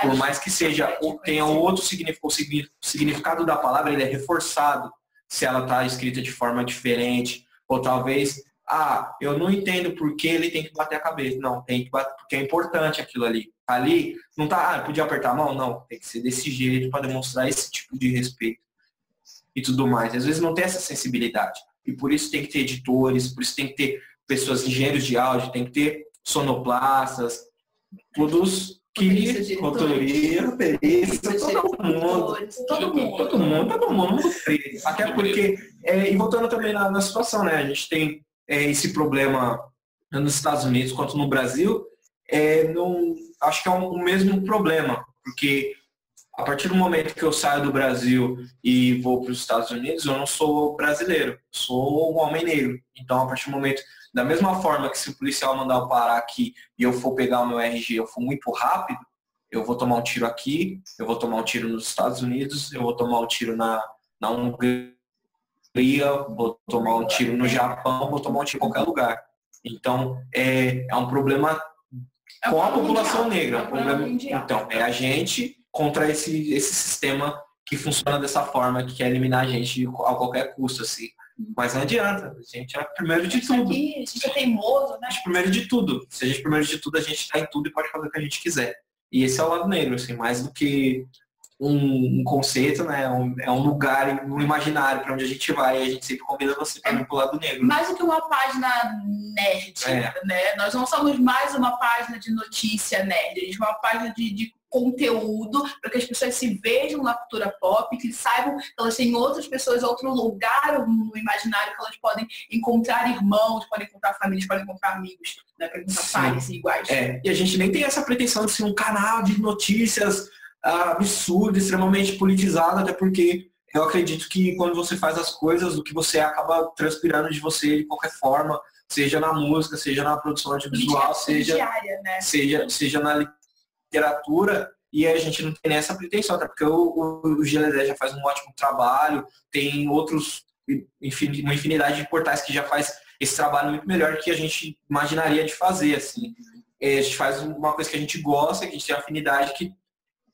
Por mais que seja tenha outro significado, o significado da palavra ele é reforçado se ela está escrita de forma diferente ou talvez ah, eu não entendo por que ele tem que bater a cabeça. Não, tem que bater, porque é importante aquilo ali. Ali, não tá, ah, podia apertar a mão? Não, tem que ser desse jeito para demonstrar esse tipo de respeito e tudo mais. Às vezes não tem essa sensibilidade. E por isso tem que ter editores, por isso tem que ter pessoas engenheiros de áudio, tem que ter sonoplastas, todos que rotoria, perícia, todo mundo, todo mundo, todo mundo, todo mundo, Até porque, é, e voltando também na, na situação, né? A gente tem é, esse problema nos Estados Unidos quanto no Brasil, é, não, acho que é um, o mesmo problema, porque a partir do momento que eu saio do Brasil e vou para os Estados Unidos, eu não sou brasileiro, sou um homem negro. Então, a partir do momento, da mesma forma que se o policial mandar eu parar aqui e eu for pegar o meu RG, eu for muito rápido, eu vou tomar um tiro aqui, eu vou tomar um tiro nos Estados Unidos, eu vou tomar um tiro na, na Hungria, vou tomar um tiro no Japão, vou tomar um tiro em qualquer lugar. Então, é, é um problema é com a população mundial. negra. É um problema, então, é a gente contra esse, esse sistema que funciona dessa forma, que quer eliminar a gente a qualquer custo, assim. Mas não adianta, a gente é primeiro de tudo. Aqui, a gente é teimoso, né? A gente primeiro de tudo. Se a gente primeiro de tudo, a gente está em tudo e pode fazer o que a gente quiser. E esse é o lado negro, assim, mais do que um, um conceito, né? Um, é um lugar no imaginário para onde a gente vai e a gente sempre convida você para ir pro lado negro. Mais do que uma página nerd, é. né? Nós não somos mais uma página de notícia nerd, a gente é uma página de, de conteúdo para que as pessoas se vejam na cultura pop, que saibam que elas têm outras pessoas, outro lugar no imaginário que elas podem encontrar irmãos, podem encontrar famílias, podem encontrar amigos, né? Para encontrar pais iguais. É, e a gente nem tem essa pretensão de ser um canal de notícias absurdo, extremamente politizado, até porque eu acredito que quando você faz as coisas, o que você acaba transpirando de você de qualquer forma, seja na música, seja na produção audiovisual, seja, diária, né? seja, seja na literatura, e a gente não tem nessa pretensão, até porque o, o, o GLD já faz um ótimo trabalho, tem outros, enfim, uma infinidade de portais que já faz esse trabalho muito melhor que a gente imaginaria de fazer, assim. É, a gente faz uma coisa que a gente gosta, que a gente tem afinidade que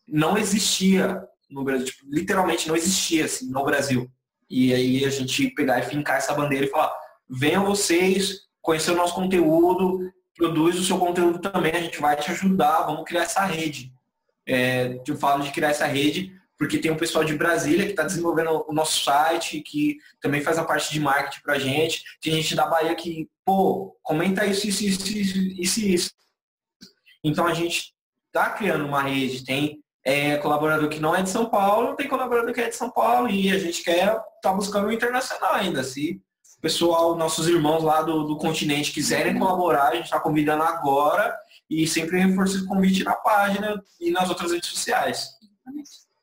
não existia no Brasil, tipo, literalmente não existia assim no Brasil. E aí a gente pegar e fincar essa bandeira e falar, venham vocês conhecer o nosso conteúdo, produz o seu conteúdo também, a gente vai te ajudar, vamos criar essa rede. É, eu falo de criar essa rede porque tem um pessoal de Brasília que está desenvolvendo o nosso site, que também faz a parte de marketing para gente. Tem gente da Bahia que, pô, comenta isso, isso, isso, isso, isso. Então a gente está criando uma rede, tem é, colaborador que não é de São Paulo, tem colaborador que é de São Paulo e a gente quer estar tá buscando o internacional ainda. Se o pessoal, nossos irmãos lá do, do continente quiserem colaborar, a gente está convidando agora e sempre reforça o convite na página e nas outras redes sociais.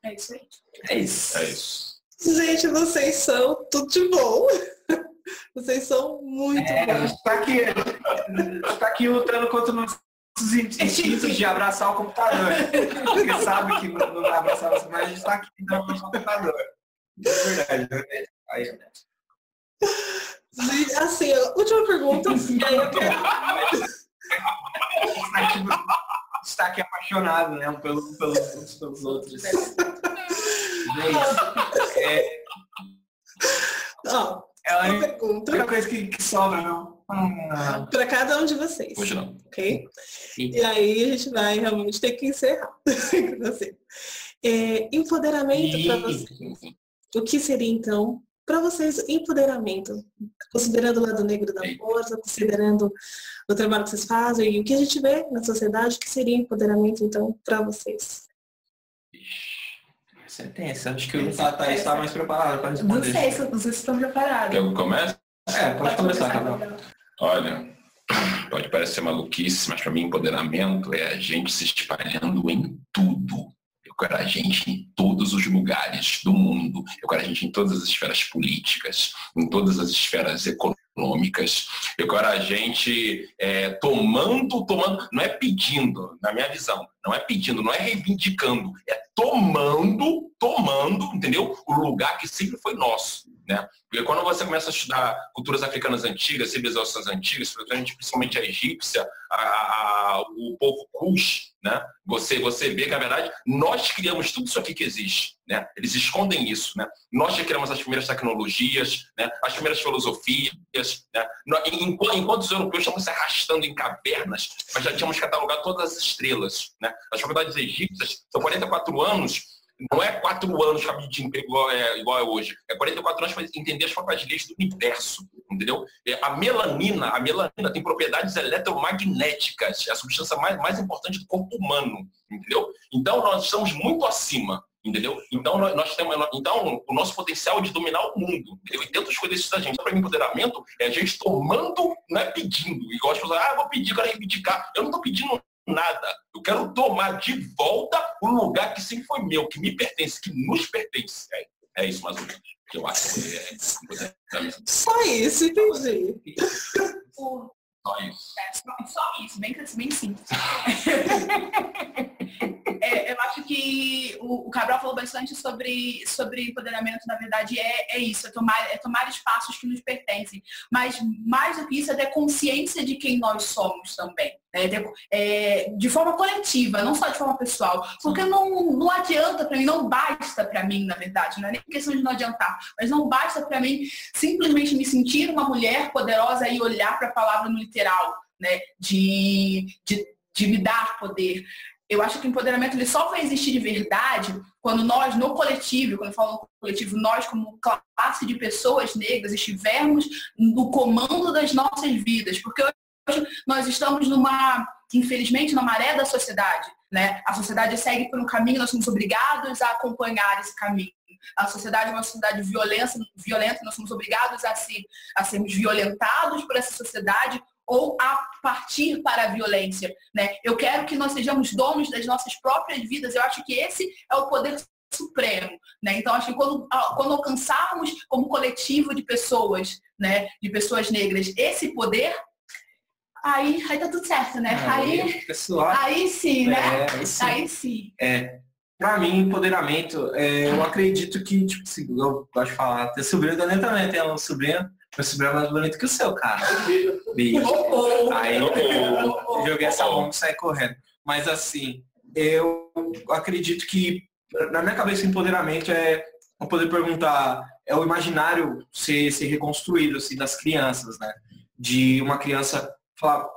É isso aí. É isso. É isso. Gente, vocês são tudo de bom. Vocês são muito É, a bons. gente está aqui, a gente tá aqui lutando contra nossos instintos de abraçar o computador. Porque sabe que não, não vai abraçar você, mas a gente está aqui abraçar o computador. É verdade. né? Aí, Assim, última pergunta. está aqui, apaixonado né, pelo, pelos, uns pelos outros. Gente, é, Ó, é a única coisa que, que sobra, não. Ah, para cada um de vocês. Hoje não. Ok? Sim. E aí a gente vai realmente ter que encerrar. com você. É, empoderamento para vocês. O que seria então para vocês empoderamento? Considerando o lado negro da força, considerando o trabalho que vocês fazem e o que a gente vê na sociedade, o que seria empoderamento então para vocês? Você tem essa, acho que o Thaís está mais preparado para Não responder. sei se não sei se estão preparados. Quer eu comece? É, pode começar, Gabriel. Olha, pode parecer maluquice, mas para mim empoderamento é a gente se espalhando em tudo. Eu quero a gente em todos os lugares do mundo. Eu quero a gente em todas as esferas políticas, em todas as esferas econômicas. Eu quero a gente é, tomando, tomando, não é pedindo, na minha visão, não é pedindo, não é reivindicando, é tomando, tomando, entendeu? O lugar que sempre foi nosso, né? Porque quando você começa a estudar culturas africanas antigas, civilizações antigas, principalmente a egípcia, a- a- o povo Kush, né? Você, você vê que, na verdade, nós criamos tudo isso aqui que existe. Né? Eles escondem isso. Né? Nós criamos as primeiras tecnologias, né? as primeiras filosofias. Né? Enquanto, enquanto os europeus estavam se arrastando em cavernas, nós já tínhamos catalogado todas as estrelas. Né? As faculdades egípcias são 44 anos não é quatro anos de emprego igual é, igual é hoje. É 44 anos para entender as próprias leis do universo. Entendeu? É, A melanina, a melanina tem propriedades eletromagnéticas. É a substância mais, mais importante do corpo humano. Entendeu? Então nós estamos muito acima. Entendeu? Então nós, temos. Então, o nosso potencial é de dominar o mundo. Entendeu? E dentro coisas da gente. Para mim, empoderamento é a gente tomando, não é pedindo. Igual as pessoas, ah, vou pedir, quero reivindicar. Eu não estou pedindo nada. Quero tomar de volta o lugar que sempre foi meu, que me pertence, que nos pertence. É, é isso mais ou menos. que Eu acho que é. Só isso, entendi. Só isso. É, só isso, bem, bem simples. É, eu acho que o, o Cabral falou bastante sobre, sobre empoderamento, na verdade, é, é isso, é tomar, é tomar espaços que nos pertencem. Mas mais do que isso, é ter consciência de quem nós somos também. né? Ter- é, de forma coletiva, não só de forma pessoal. Porque não, não adianta para mim, não basta para mim, na verdade, não é nem questão de não adiantar, mas não basta para mim simplesmente me sentir uma mulher poderosa e olhar para a palavra no literal, né? De, de, de me dar poder. Eu acho que o empoderamento ele só vai existir de verdade quando nós, no coletivo, quando eu falo coletivo, nós como classe de pessoas negras estivermos no comando das nossas vidas. Porque hoje nós estamos numa, infelizmente, na maré da sociedade. Né? A sociedade segue por um caminho, nós somos obrigados a acompanhar esse caminho. A sociedade é uma sociedade violenta, violenta nós somos obrigados a, se, a sermos violentados por essa sociedade ou a partir para a violência. Né? Eu quero que nós sejamos donos das nossas próprias vidas. Eu acho que esse é o poder supremo, né? Então acho que quando, quando alcançarmos como coletivo de pessoas, né, de pessoas negras, esse poder, aí, aí tá tudo certo, né? Aí, aí, pessoal, aí sim, né? É, aí sim. Aí sim. É, pra mim, empoderamento, é, eu acredito que, tipo assim, eu gosto de falar, ter sobrinho da Daniel também, tem um sobrinho, meu sobrinho é mais bonito que o seu, cara. Bicho. Aí eu joguei essa bomba e saí correndo. Mas assim, eu acredito que, na minha cabeça, empoderamento é poder perguntar, é o imaginário ser, ser reconstruído, assim, das crianças, né? De uma criança falar,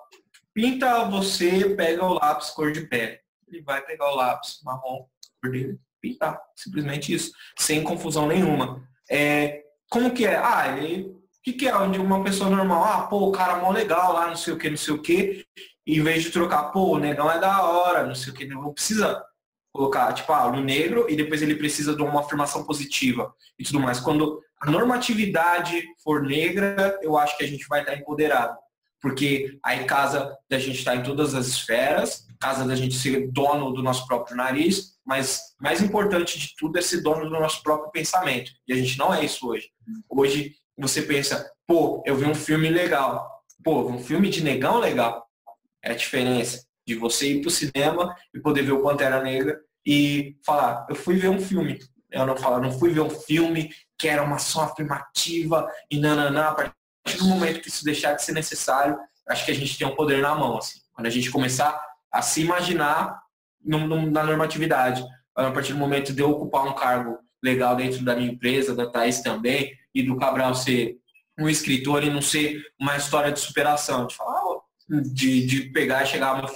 pinta você, pega o lápis cor de pele. Ele vai pegar o lápis marrom, cor dele, pintar. Simplesmente isso. Sem confusão nenhuma. É, como que é? Ah, ele. O que, que é onde uma pessoa normal? Ah, pô, o cara é mó legal lá, não sei o que, não sei o que. Em vez de trocar, pô, o negão é da hora, não sei o que, não precisa colocar, tipo, ah, no negro e depois ele precisa de uma afirmação positiva e tudo mais. Quando a normatividade for negra, eu acho que a gente vai estar empoderado. Porque aí casa da gente estar em todas as esferas, casa da gente ser dono do nosso próprio nariz, mas mais importante de tudo é ser dono do nosso próprio pensamento. E a gente não é isso hoje. Hoje você pensa, pô, eu vi um filme legal. Pô, um filme de negão legal. É a diferença de você ir pro cinema e poder ver o Pantera Negra e falar, eu fui ver um filme. Eu não falo, não fui ver um filme que era uma ação afirmativa e nananã. A partir do momento que isso deixar de ser necessário, acho que a gente tem um poder na mão. Assim. Quando a gente começar a se imaginar na normatividade, a partir do momento de eu ocupar um cargo legal dentro da minha empresa, da Thaís também, e do Cabral ser um escritor e não ser uma história de superação, de falar, de, de pegar e chegar meu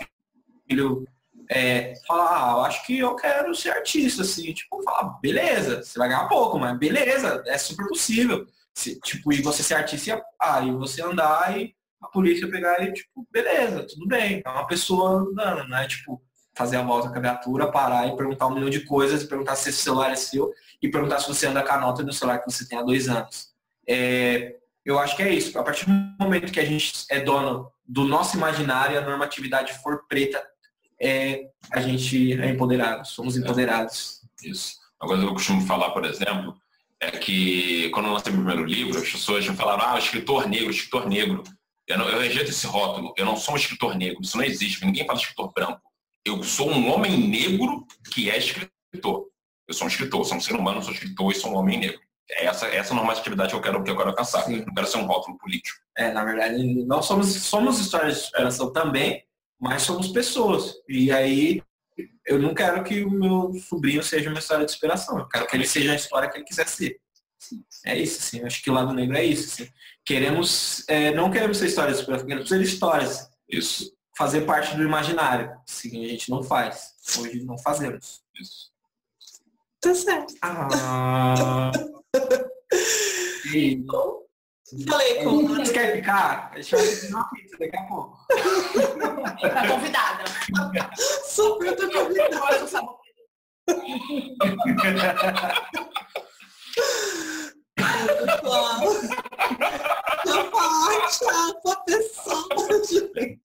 filho é, falar, ah, eu acho que eu quero ser artista, assim, tipo, falar, beleza, você vai ganhar pouco, mas beleza, é super possível. Se, tipo, e você ser artista, ah, e você andar e a polícia pegar e, tipo, beleza, tudo bem. É uma pessoa andando, né? Tipo, fazer a volta com a viatura, parar e perguntar um milhão de coisas, perguntar se esse celular é seu e perguntar se você anda com a nota do celular que você tem há dois anos. É, eu acho que é isso. A partir do momento que a gente é dono do nosso imaginário, a normatividade for preta, é, a gente é empoderado, somos empoderados. Isso. Uma coisa que eu costumo falar, por exemplo, é que quando eu lancei meu primeiro livro, as pessoas já falaram, ah, escritor negro, escritor negro. Eu, não, eu rejeito esse rótulo, eu não sou um escritor negro, isso não existe, ninguém fala escritor branco. Eu sou um homem negro que é escritor. Eu sou um escritor, sou um ser humano, sou escritor e sou um homem negro. É essa, essa normatividade que eu quero, que eu quero alcançar. Sim. Não quero ser um rótulo político. É, na verdade, nós somos, somos histórias de superação também, mas somos pessoas. E aí eu não quero que o meu sobrinho seja uma história de inspiração. Eu quero que ele seja a história que ele quiser ser. É isso, sim. Acho que o lado negro é isso. Sim. Queremos, é, não queremos ser histórias de inspiração, queremos ser histórias. Isso. Fazer parte do imaginário. Sim, a gente não faz. Hoje não fazemos. Isso. Tá certo. Ah. e... Falei com Você quer ficar? Deixa eu fazer uma pizza daqui a pouco. Tá convidada. Super tô convidada. Pessoal, falar tchau pra pessoa, gente.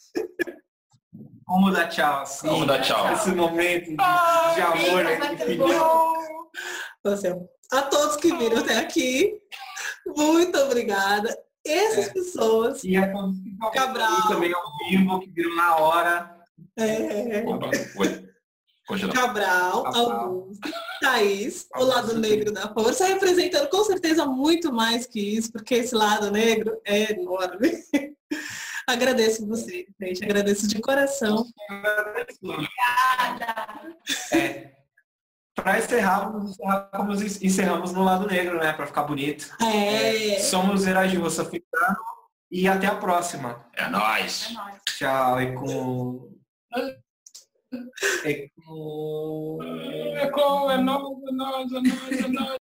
Vamos dar tchau, assim. Vamos dar tchau. Esse momento de, de amor aqui. Então, a todos que viram até aqui, muito obrigada. Essas É. pessoas, E a todos que Cabral. também ao vivo, que viram na hora. é, Opa, Cabral. Augusto, Thaís, o lado negro da força, representando com certeza muito mais que isso, porque esse lado negro é enorme. Agradeço você, gente. Agradeço de coração. É. Para encerrar, vamos encerrar como encerramos no lado negro, né? Para ficar bonito. É. Somos Heróis de Roça Africano e até a próxima. É nóis. É nóis. Tchau. E com. E com. É com, é nóis, é nóis, é nóis, é nóis.